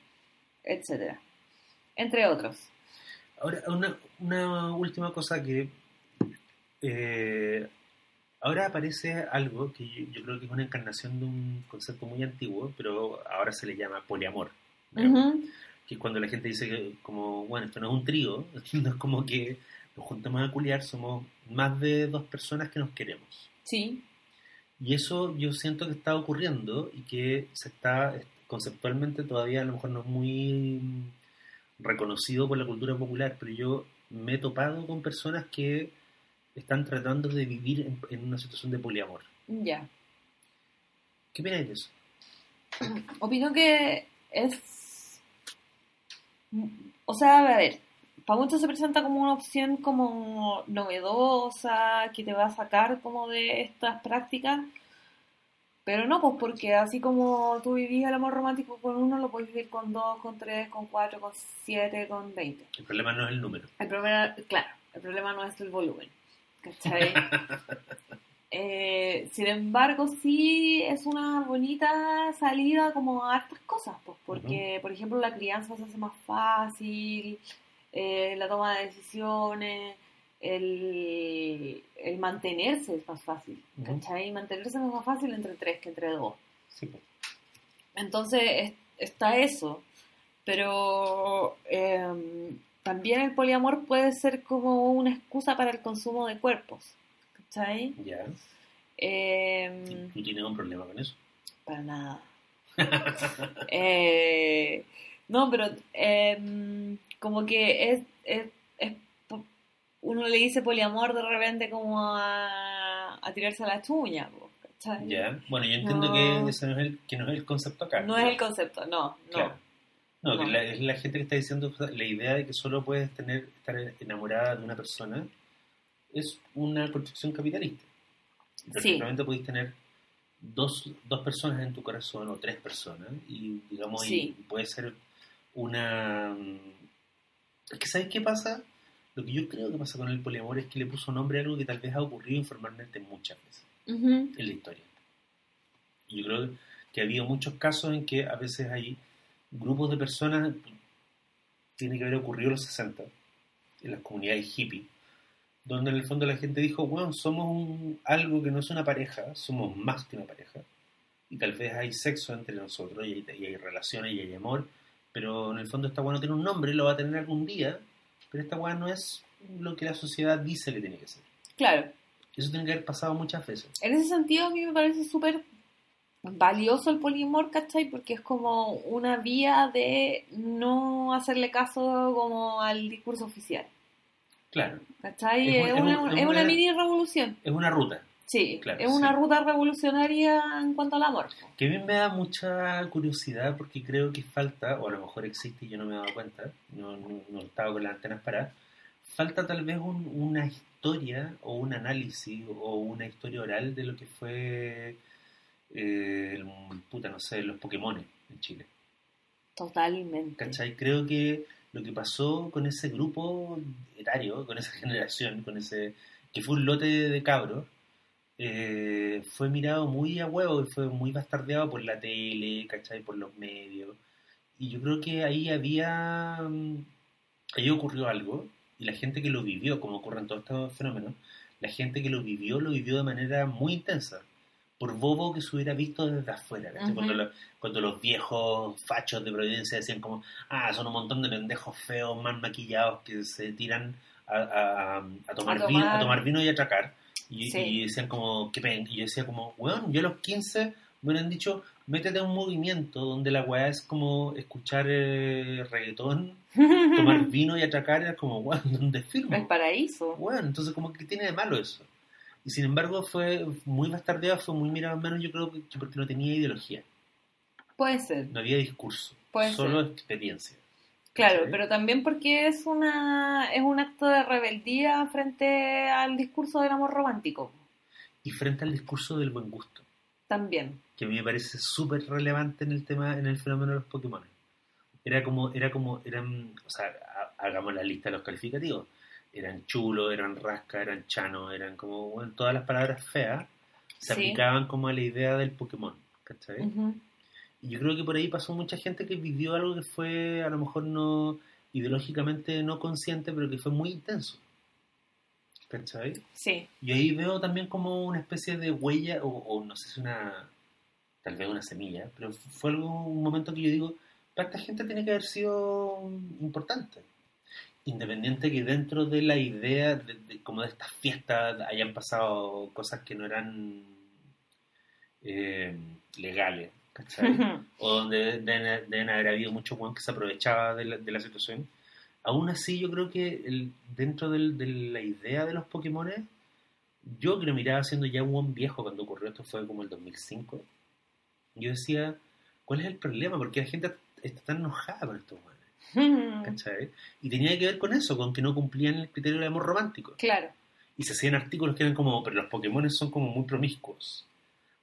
Etcétera. Entre otros. Ahora, una, una última cosa que... eh, ahora aparece algo que yo, yo creo que es una encarnación de un concepto muy antiguo, pero ahora se le llama poliamor. Que cuando la gente dice que, como, bueno, esto no es un trío, [LAUGHS] no es como que nos juntamos a culiar, somos más de dos personas que nos queremos. Sí, Y eso yo siento que está ocurriendo y que se está conceptualmente todavía a lo mejor no es muy reconocido por la cultura popular, pero yo me he topado con personas que están tratando de vivir en, en una situación de poliamor. ya. ¿Qué opináis de eso? Opino que es... O sea, a ver, para muchos se presenta como una opción como novedosa, que te va a sacar como de estas prácticas, pero no, pues porque así como tú vivís el amor romántico con uno, lo puedes vivir con dos, con tres, con cuatro, con siete, con veinte. El problema no es el número. El problema, claro, el problema no es el volumen, ¿cachai? [LAUGHS] Eh, sin embargo, sí es una bonita salida como a hartas cosas, pues, porque, por ejemplo, la crianza se hace más fácil, eh, la toma de decisiones, el, el mantenerse es más fácil, Ujú. ¿cachai? Mantenerse es más fácil entre tres que entre dos. Sí, pues. Entonces es- está eso, pero em, también el poliamor puede ser como una excusa para el consumo de cuerpos, ¿cachai? ya. Em, ¿Tú tienes un problema con eso? para nada. [LAUGHS] Eh, no, pero em, como que es, es- es uno le dice poliamor de repente como a, a tirarse a la chuña, ¿cachai? Ya. Bueno, yo entiendo No. que ese no es el, que no es el concepto acá. No es el concepto, no, no. Claro. No, que No. la- es la gente que está diciendo la idea de que solo puedes tener estar enamorada de una persona es una construcción capitalista. Perfectamente podéis tener dos, dos personas en tu corazón o tres personas y digamos Sí. y puede ser una mm, es que ¿sabes qué pasa? Lo que yo creo que pasa con el poliamor es que le puso nombre a algo que tal vez ha ocurrido informalmente muchas veces Ujú. en la historia. Y yo creo que ha habido muchos casos en que a veces hay grupos de personas, tiene que haber ocurrido en los 60, en las comunidades hippie, donde en el fondo la gente dijo, bueno, somos un- algo que no es una pareja, somos más que una pareja, y tal vez hay sexo entre nosotros, y hay, y hay relaciones, y hay amor, pero en el fondo esta weá no tiene un nombre, lo va a tener algún día, pero esta weá no es lo que la sociedad dice que tiene que ser. Claro, Eso tiene que haber pasado muchas veces. En ese sentido, a mí me parece súper valioso el polimor, ¿cachai? Porque es como una vía de no hacerle caso como al discurso oficial. Claro. ¿Cachai? Es Es, un- es una, un- es una una- mini revolución. Es una ruta. Sí, Claro, es una sí. ruta revolucionaria en cuanto al amor. Que a mí me da mucha curiosidad porque creo que falta, o a lo mejor existe y yo no me he dado cuenta, no, no, no estaba con las antenas paradas, falta tal vez un- una historia o un análisis o una historia oral de lo que fue, eh, el, puta, no sé, los Pokémon en Chile. Totalmente. ¿Cachai? Creo que lo que pasó con ese grupo etario, con esa [LAUGHS] generación, con ese que fue un lote de cabros, eh, fue mirado muy a huevo y fue muy bastardeado por la tele, ¿cachai? Por los medios. Y yo creo que ahí había. mm, Ahí ocurrió algo, y la gente que lo vivió, como ocurren todos estos fenómenos, la gente que lo vivió, lo vivió de manera muy intensa. Por bobo que se hubiera visto desde afuera, cuando, lo- cuando los viejos fachos de Providencia decían como, ah, son un montón de pendejos feos, mal maquillados que se tiran a, a- a tomar, Vino, a tomar vino y a atracar. Y, Sí. y decían como, qué pen. Y yo decía como, weón, yo a los 15 me hubieran dicho, métete a un movimiento donde la weá es como escuchar eh, reggaetón, tomar [LAUGHS] vino y atracar, era como, weón, ¿dónde firmo? El paraíso. Bueno, entonces como que tiene de malo eso. Y sin embargo fue muy bastardeado, fue muy mirado en menos, yo creo que porque no tenía ideología, Puede ser. no había discurso, Puede solo experiencia. Claro, pero también porque es una es un acto de rebeldía frente al discurso del amor romántico. Y frente al discurso del buen gusto, También. que a mí me parece súper relevante en el tema, en el fenómeno de los Pokémon. Era como, era como, eran, o sea, ha- hagamos la lista de los calificativos. Eran chulo, eran rasca, eran chano, eran como, bueno, todas las palabras feas se Sí. aplicaban como a la idea del Pokémon, ¿cachai? Y yo creo que por ahí pasó mucha gente que vivió algo que fue a lo mejor no ideológicamente no consciente, pero que fue muy intenso. ¿Cachai? Sí. Y ahí veo también como una especie de huella, o, o no sé si una, tal vez una semilla, pero fue algo, un momento que yo digo, para esta gente tiene que haber sido importante. Independiente que dentro de la idea, de, de- como de estas fiestas, hayan pasado cosas que no eran eh, legales, ¿cachai? o donde deben, deben haber habido mucho Juan que se aprovechaba de la, de la situación. Aún así, yo creo que el, dentro del- de la idea de los Pokémon, yo que lo miraba siendo ya un buen viejo cuando ocurrió esto, fue como el 2005, yo decía, ¿cuál es el problema? Porque la gente está tan enojada con estos [LAUGHS] ¿cachai? Y tenía que ver con eso, con que no cumplían el criterio del amor romántico. Claro. Y se hacían artículos que eran como, pero los Pokémon son como muy promiscuos.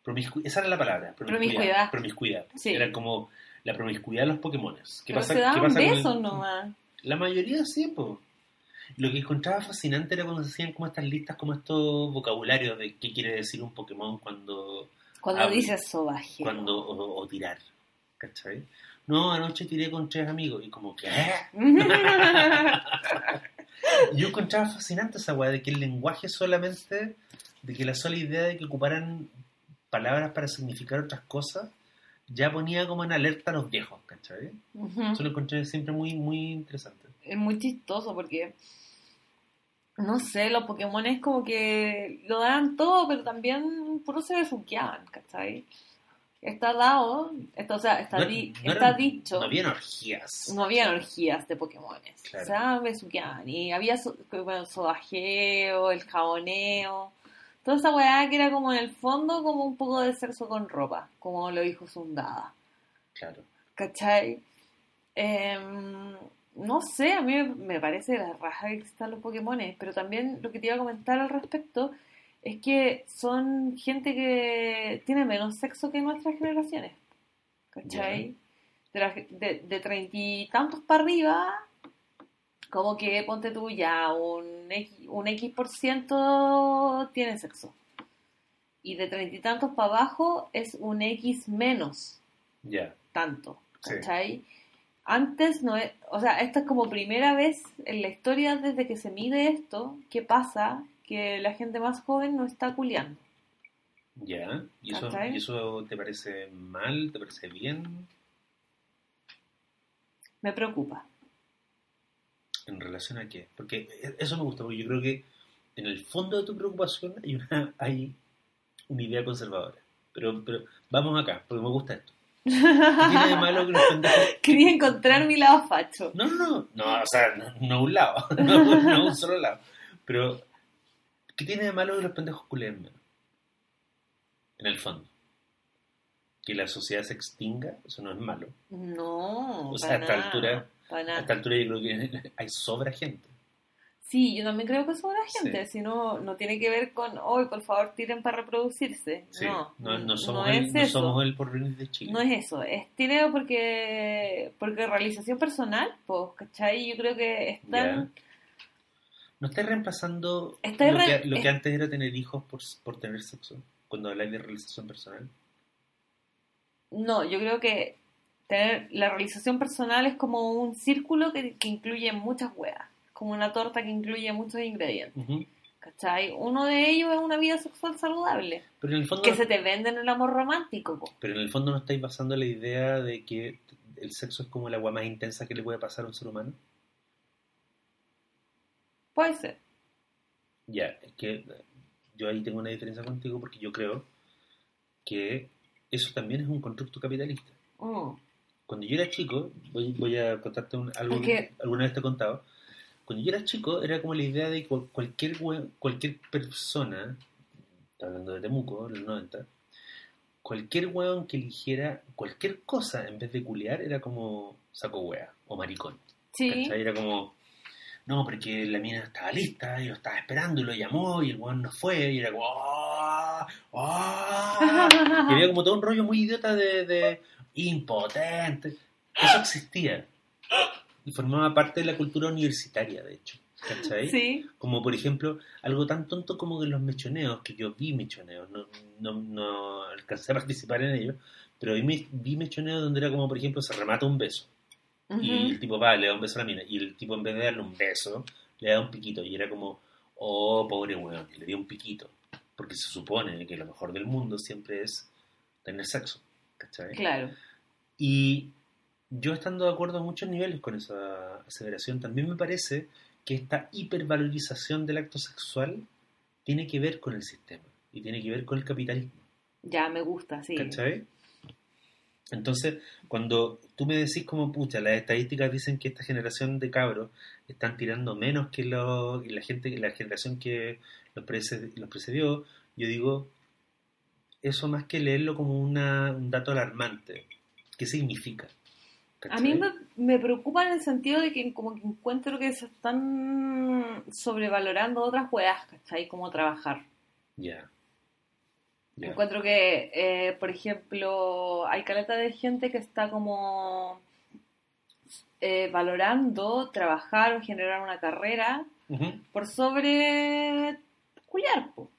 Promiscu- esa era la palabra, Promiscuidad. Promiscuidad. Sí. Era como la promiscuidad de los Pokémon. ¿Qué Pero pasa, se qué daban pasa con el- besos nomás. La mayoría sí, pues. Lo que encontraba fascinante era cuando se hacían como estas listas, como estos vocabularios de qué quiere decir un Pokémon cuando, Cuando dices sobaje. cuando o, o tirar. ¿Cachai? No, anoche tiré con tres amigos y como que... ¿eh? [LAUGHS] Yo encontraba fascinante esa weá de que el lenguaje solamente, de que la sola idea de que ocuparan palabras para significar otras cosas, ya ponía como en alerta a los viejos, ¿cachai? Ujú. Eso lo encontré siempre muy, muy interesante. es muy chistoso porque no sé, los Pokémon es como que lo dan todo, pero también puro se besuqueaban, ¿cachai? Está dado, está, o sea, está, No- di- no está eran- dicho, No habían orgías. no habían orgías de Pokémon, Claro. o sea, besuqueaban, y había so- bueno, sobajeo, el jaboneo, toda esa weá que era como en el fondo como un poco de sexo con ropa, como lo dijo Sundada. Claro. ¿Cachai? Em, no sé, a mí me- me parece la raja que están los Pokémones, pero también lo que te iba a comentar al respecto es que son gente que tiene menos sexo que nuestras generaciones. ¿Cachai? Ge- de, treinta y tantos para arriba, como que ponte tú ya, un X, un X por ciento tiene sexo. Y de treinta y tantos para abajo es un X menos Ya. tanto, Sí. ¿cachai? Antes no es, o sea, esta es como primera vez en la historia desde que se mide esto, que pasa que la gente más joven no está culiando. Ya. ¿Y eso. ¿Y eso te parece mal? ¿Te parece bien? Me preocupa. ¿En relación a qué? Porque e- eso me gusta, porque yo creo que en el fondo de tu preocupación hay una, hay una idea conservadora. Pero, pero vamos acá, porque me gusta esto. ¿Qué tiene de malo que los pendejos... [LAUGHS] Quería encontrar mi lado facho. No, no, no, no, o sea, no, no un lado, [LAUGHS] no, no un solo lado. Pero, ¿qué tiene de malo que los pendejos menos? En el fondo. Que la sociedad se extinga, eso no es malo. No, O sea, a esta altura- A esta altura yo creo que [LAUGHS] hay sobra gente. Sí, yo también creo que sobra gente, Sí. si no, no tiene que ver con, hoy por favor tiren para reproducirse. Sí, no, no, no somos, no el, es no eso. somos el porvenir de Chile. No es eso, es tiene porque, porque realización personal, pues, ¿cachai? Yo creo que están... ¿No estás reemplazando Está lo, re- que, lo que es- antes era tener hijos por, por tener sexo? Cuando habláis de realización personal. No, yo creo que tener la realización personal es como un círculo que, que incluye muchas weas, como una torta que incluye muchos ingredientes, Ujú. ¿cachai? Uno de ellos es una vida sexual saludable, Pero en el fondo que se te vende en el amor romántico, po. pero en el fondo no estáis basando la idea de que el sexo es como el agua más intensa que le puede pasar a un ser humano. Puede ser. Ya, es que yo ahí tengo una diferencia contigo porque yo creo que eso también es un constructo capitalista. Mm. Cuando yo era chico, voy, voy a contarte un- algo que alguna vez te he contado. Cuando yo era chico, era como la idea de que cualquier, cualquier persona, hablando de Temuco, en los 90, cualquier hueón que eligiera cualquier cosa en vez de culiar era como saco hueá o maricón. Sí, ¿cachai? Era como, no, porque la mina estaba lista y lo estaba esperando y lo llamó y el hueón no fue y era como, "Ah, ah". Y había como todo un rollo muy idiota de, de impotente. Eso existía. Y formaba parte de la cultura universitaria, de hecho. ¿Cachai? sí, Como por ejemplo, algo tan tonto como que los mechoneos, que yo vi mechoneos, no, no, no alcancé a participar en ellos, pero vi mechoneos donde era como, por ejemplo, se remata un beso. Y el tipo va, le da un beso a la mina. Y el tipo en vez de darle un beso, le da un piquito. Y era como, oh, pobre weón, y le dio un piquito. Porque se supone que lo mejor del mundo siempre es tener sexo. ¿Cachai? claro. Y yo estando de acuerdo a muchos niveles con esa aseveración, también me parece que esta hipervalorización del acto sexual tiene que ver con el sistema y tiene que ver con el capitalismo. Ya me gusta, sí. ¿Cachai? Entonces, cuando tú me decís como, pucha, las estadísticas dicen que esta generación de cabros están tirando menos que la gente, la generación que los, preced- los precedió, yo digo, eso más que leerlo como una, un dato alarmante. ¿Qué significa? A mí me preocupa en el sentido de que como que encuentro que se están sobrevalorando otras weas, ¿cachai? Como trabajar. Ya. Encuentro que, eh, por ejemplo, hay caleta de gente que está como eh, valorando trabajar o generar una carrera por sobre culiar, po.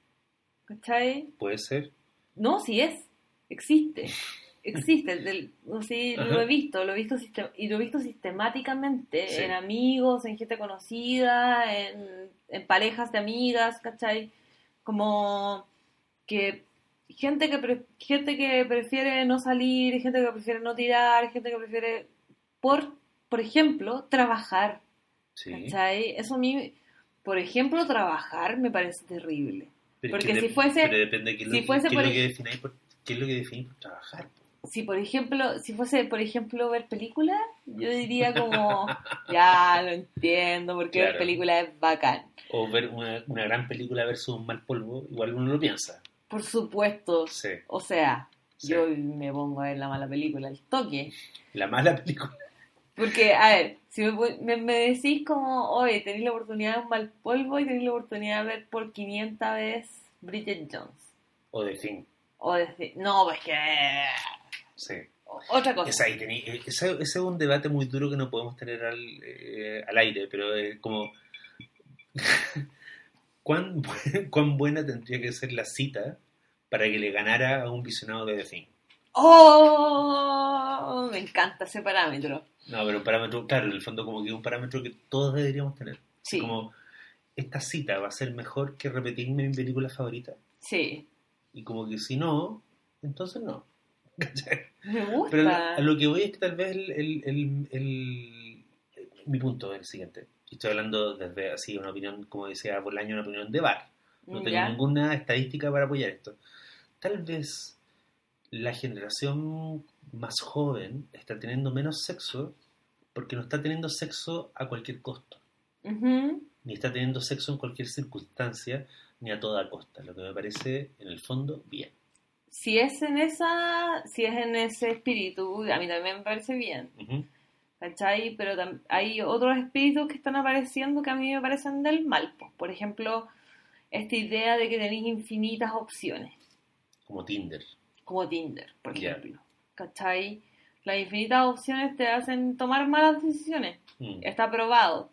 ¿cachai? Puede ser. No, sí es, existe, [LAUGHS] existe, del- sí, lo he visto, lo he visto y lo he visto sistemáticamente Sí. en amigos, en gente conocida, en, en parejas de amigas, ¿cachai? Como que gente que pre- gente que prefiere no salir, gente que prefiere no tirar, gente que prefiere por por ejemplo, trabajar, Sí. ¿cachai? Eso a mí, por ejemplo, trabajar me parece terrible. Pero Porque que si fuese- pero depende de qué es lo, si que- fuese por qué es lo que defináis por trabajar. si por ejemplo, si fuese por ejemplo ver películas, yo diría como, [LAUGHS] ya lo entiendo, porque ver películas es bacán. O ver una, una gran película versus un mal polvo, igual uno lo piensa. Por supuesto, Sí. o sea, Sí. yo me pongo a ver la mala película, el toque. La mala película. Porque, a ver, si me, me, me decís como, oye, tenéis la oportunidad de un mal polvo y tenéis la oportunidad de ver por 500 veces Bridget Jones. O de fin. O decir, no, pues que... Sí. o- Otra cosa. Esa ahí tení- eh, ese, ese es un debate muy duro que no podemos tener al, eh, al aire, pero es como. [LAUGHS] ¿Cuán, [LAUGHS] ¿Cuán buena tendría que ser la cita para que le ganara a un visionado de The Thing? ¡Oh! Me encanta ese parámetro. No, pero un parámetro, claro, en el fondo, como que es un parámetro que todos deberíamos tener. Sí, Como, esta cita va a ser mejor que repetirme mi película favorita. sí. Y como que si no, entonces no. [LAUGHS] Me gusta. Pero a lo que voy es que tal vez el, el- el- el- mi punto es el siguiente. Y estoy hablando desde así, una opinión, como decía Bolaño, una opinión de bar. No tengo ¿Ya? ninguna estadística para apoyar esto. Tal vez la generación más joven está teniendo menos sexo porque no está teniendo sexo a cualquier costo, Ujú. ni está teniendo sexo en cualquier circunstancia, ni a toda costa, lo que me parece en el fondo bien. Si es en esa, si es en ese espíritu, a mí también me parece bien. Ujú. ¿Cachai? Pero hay otros espíritus que están apareciendo que a mí me parecen del mal. po. Por ejemplo, esta idea de que tenéis infinitas opciones, Como Tinder. como Tinder, por ejemplo. ¿Cachai? Las infinitas opciones te hacen tomar malas decisiones. Mm, Está probado.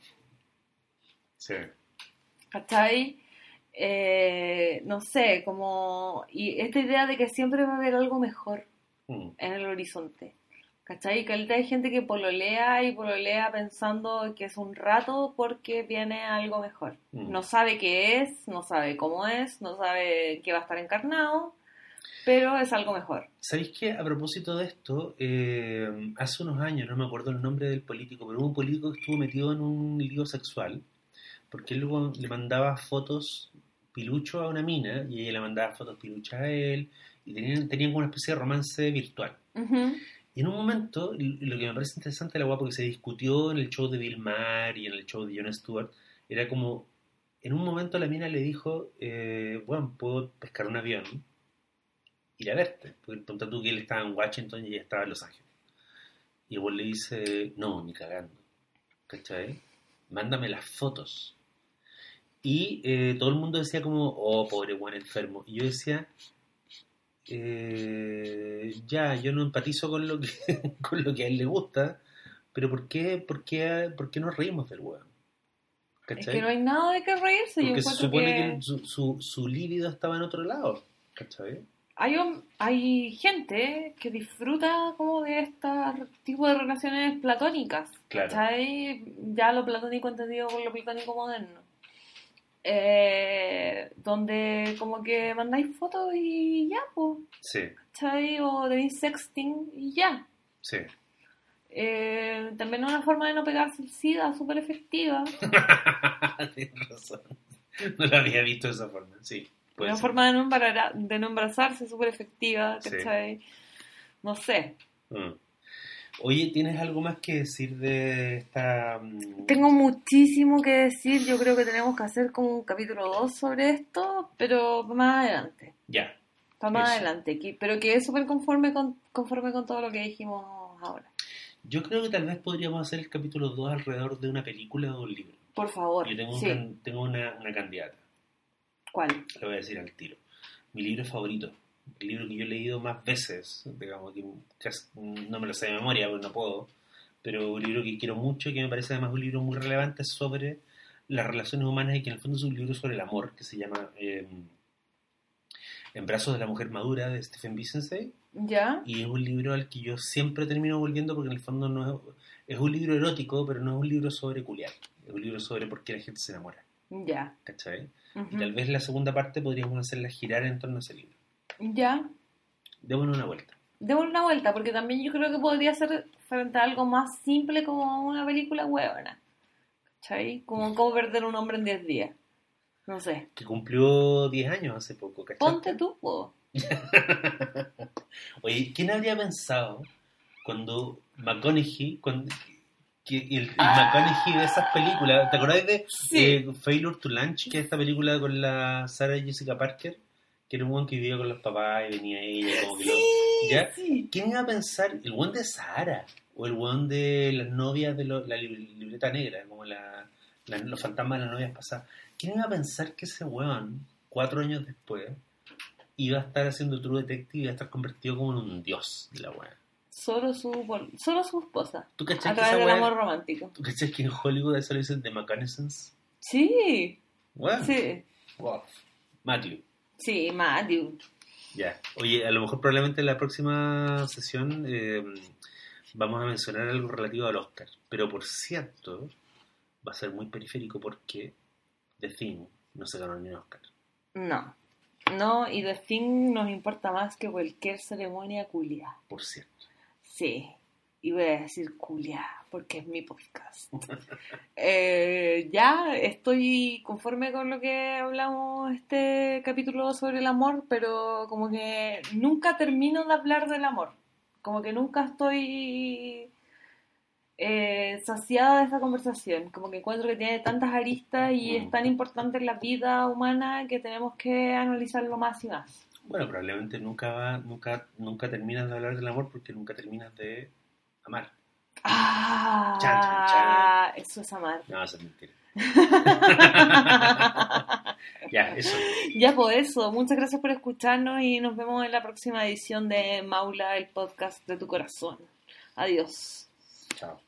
Sí. ¿Cachai? Eh, no sé, como... Y esta idea de que siempre va a haber algo mejor Mm, en el horizonte. ¿Cachai? Que ahorita hay gente que pololea y pololea pensando que es un rato porque viene algo mejor. Mm. No sabe qué es, no sabe cómo es, no sabe qué va a estar encarnado, pero es algo mejor. ¿Sabéis qué? A propósito de esto, eh, hace unos años, no me acuerdo el nombre del político, pero hubo un político que estuvo metido en un lío sexual, porque él luego le mandaba fotos pilucho a una mina y ella le mandaba fotos piluchas a él, y tenían, tenían como una especie de romance virtual. Ujú. Y en un momento, lo que me parece interesante la guapa, porque se discutió en el show de Bill Maher y en el show de Jon Stewart, era como, en un momento la mina le dijo, eh, bueno, puedo pescar un avión, ir a verte, porque ponte tú que él estaba en Washington y ella estaba en Los Ángeles. Y el le dice, no, ni cagando, ¿cachai? Mándame las fotos. Y eh, todo el mundo decía como, oh, pobre buen enfermo. Y yo decía, eh, ya, yo no empatizo con lo que, [LAUGHS] con lo que a él le gusta, pero ¿por qué, por qué, por qué nos reímos del weón? Es que no hay nada de qué reírse. Yo Porque se encuentro supone que, que, su, su, su líbido estaba en otro lado, ¿cachai? hay, hom- hay gente que disfruta como de este tipo de relaciones platónicas. Claro. ¿Cachai? Ya lo platónico entendido por lo platónico moderno. Eh, donde como que mandáis fotos y ya, pues, Sí, ¿cachai? O tenéis sexting y ya. sí. Eh, también una forma de no pegarse el SIDA súper efectiva. [LAUGHS] Tienes razón. No lo había visto de esa forma, sí. una ser. forma de no, embara- de no embarazarse súper efectiva, Sí. ¿cachai? No sé. Mm. Oye, ¿tienes algo más que decir de esta... mm, Tengo muchísimo que decir. Yo creo que tenemos que hacer como un capítulo 2 sobre esto, pero más adelante. Ya, Para más Eso. adelante. Pero que es súper conforme con, conforme con todo lo que dijimos ahora. yo creo que tal vez podríamos hacer el capítulo 2 alrededor de una película o un libro. Por favor. Yo tengo, un sí. can- tengo una, una candidata, ¿Cuál? lo voy a decir al tiro. Mi libro favorito, el libro que yo he leído más veces, digamos que no me lo sé de memoria porque no puedo, pero un libro que quiero mucho y que me parece además un libro muy relevante sobre las relaciones humanas y que en el fondo es un libro sobre el amor que se llama eh, En brazos de la mujer madura de Stephen Vicensey ¿Ya? y es un libro al que yo siempre termino volviendo porque en el fondo no es, es un libro erótico pero no es un libro sobre culiar, es un libro sobre por qué la gente se enamora, Ya. ¿cachai? Ujú. Y tal vez la segunda parte podríamos hacerla girar en torno a ese libro. Ya. Démonos una vuelta. Démosle una vuelta, porque también yo creo que podría ser frente a algo más simple como una película huevona. ¿Cachai? Como cómo perder un hombre en 10 días. No sé. Que cumplió 10 años hace poco, ¿cachai? Ponte tú, po. [LAUGHS] Oye, ¿quién habría pensado cuando McConaughey, cuando, que el, el Ah. McConaughey de esas películas, ¿te acordás de Sí. eh, Failure to Lunch? Que es esta película con la Sarah Jessica Parker, que era un buen que vivía con los papás y venía ella como que lo- ¿Ya? sí. ¿Quién iba a pensar? El buen de Sara o el buen de las novias de lo- la lib- libreta negra, como la, la- los fantasmas de las novias pasadas. ¿Quién iba a pensar que ese weón, cuatro años después, iba a estar haciendo True Detective y iba a estar convertido como en un dios de la weá? Solo su, solo su esposa. ¿Tú A través del amor romántico. ¿Tú cachai que en Hollywood eso le dicen The McConaughey's? Sí. Weón. Sí. Wow. Matthew. Sí, Matthew. Ya. Oye, a lo mejor probablemente en la próxima sesión eh, vamos a mencionar algo relativo al Oscar. Pero por cierto, va a ser muy periférico porque The Thing no se ganó ni un Oscar. No. No, y The Thing nos importa más que cualquier ceremonia culia. Por cierto. Sí. Y voy a decir culia, porque es mi podcast. [LAUGHS] Eh, ya estoy conforme con lo que hablamos este capítulo sobre el amor, pero como que nunca termino de hablar del amor. Como que nunca estoy eh, saciada de esta conversación. Como que encuentro que tiene tantas aristas y es tan importante en la vida humana que tenemos que analizarlo más y más. Bueno, probablemente nunca va, nunca, nunca terminas de hablar del amor porque nunca terminas de amar. Ah, Chan, chan, chan. eso es amar. No, eso es mentira. [LAUGHS] ya, eso. Ya por eso, muchas gracias por escucharnos y nos vemos en la próxima edición de Maula, el podcast de tu corazón. Adiós. Chao.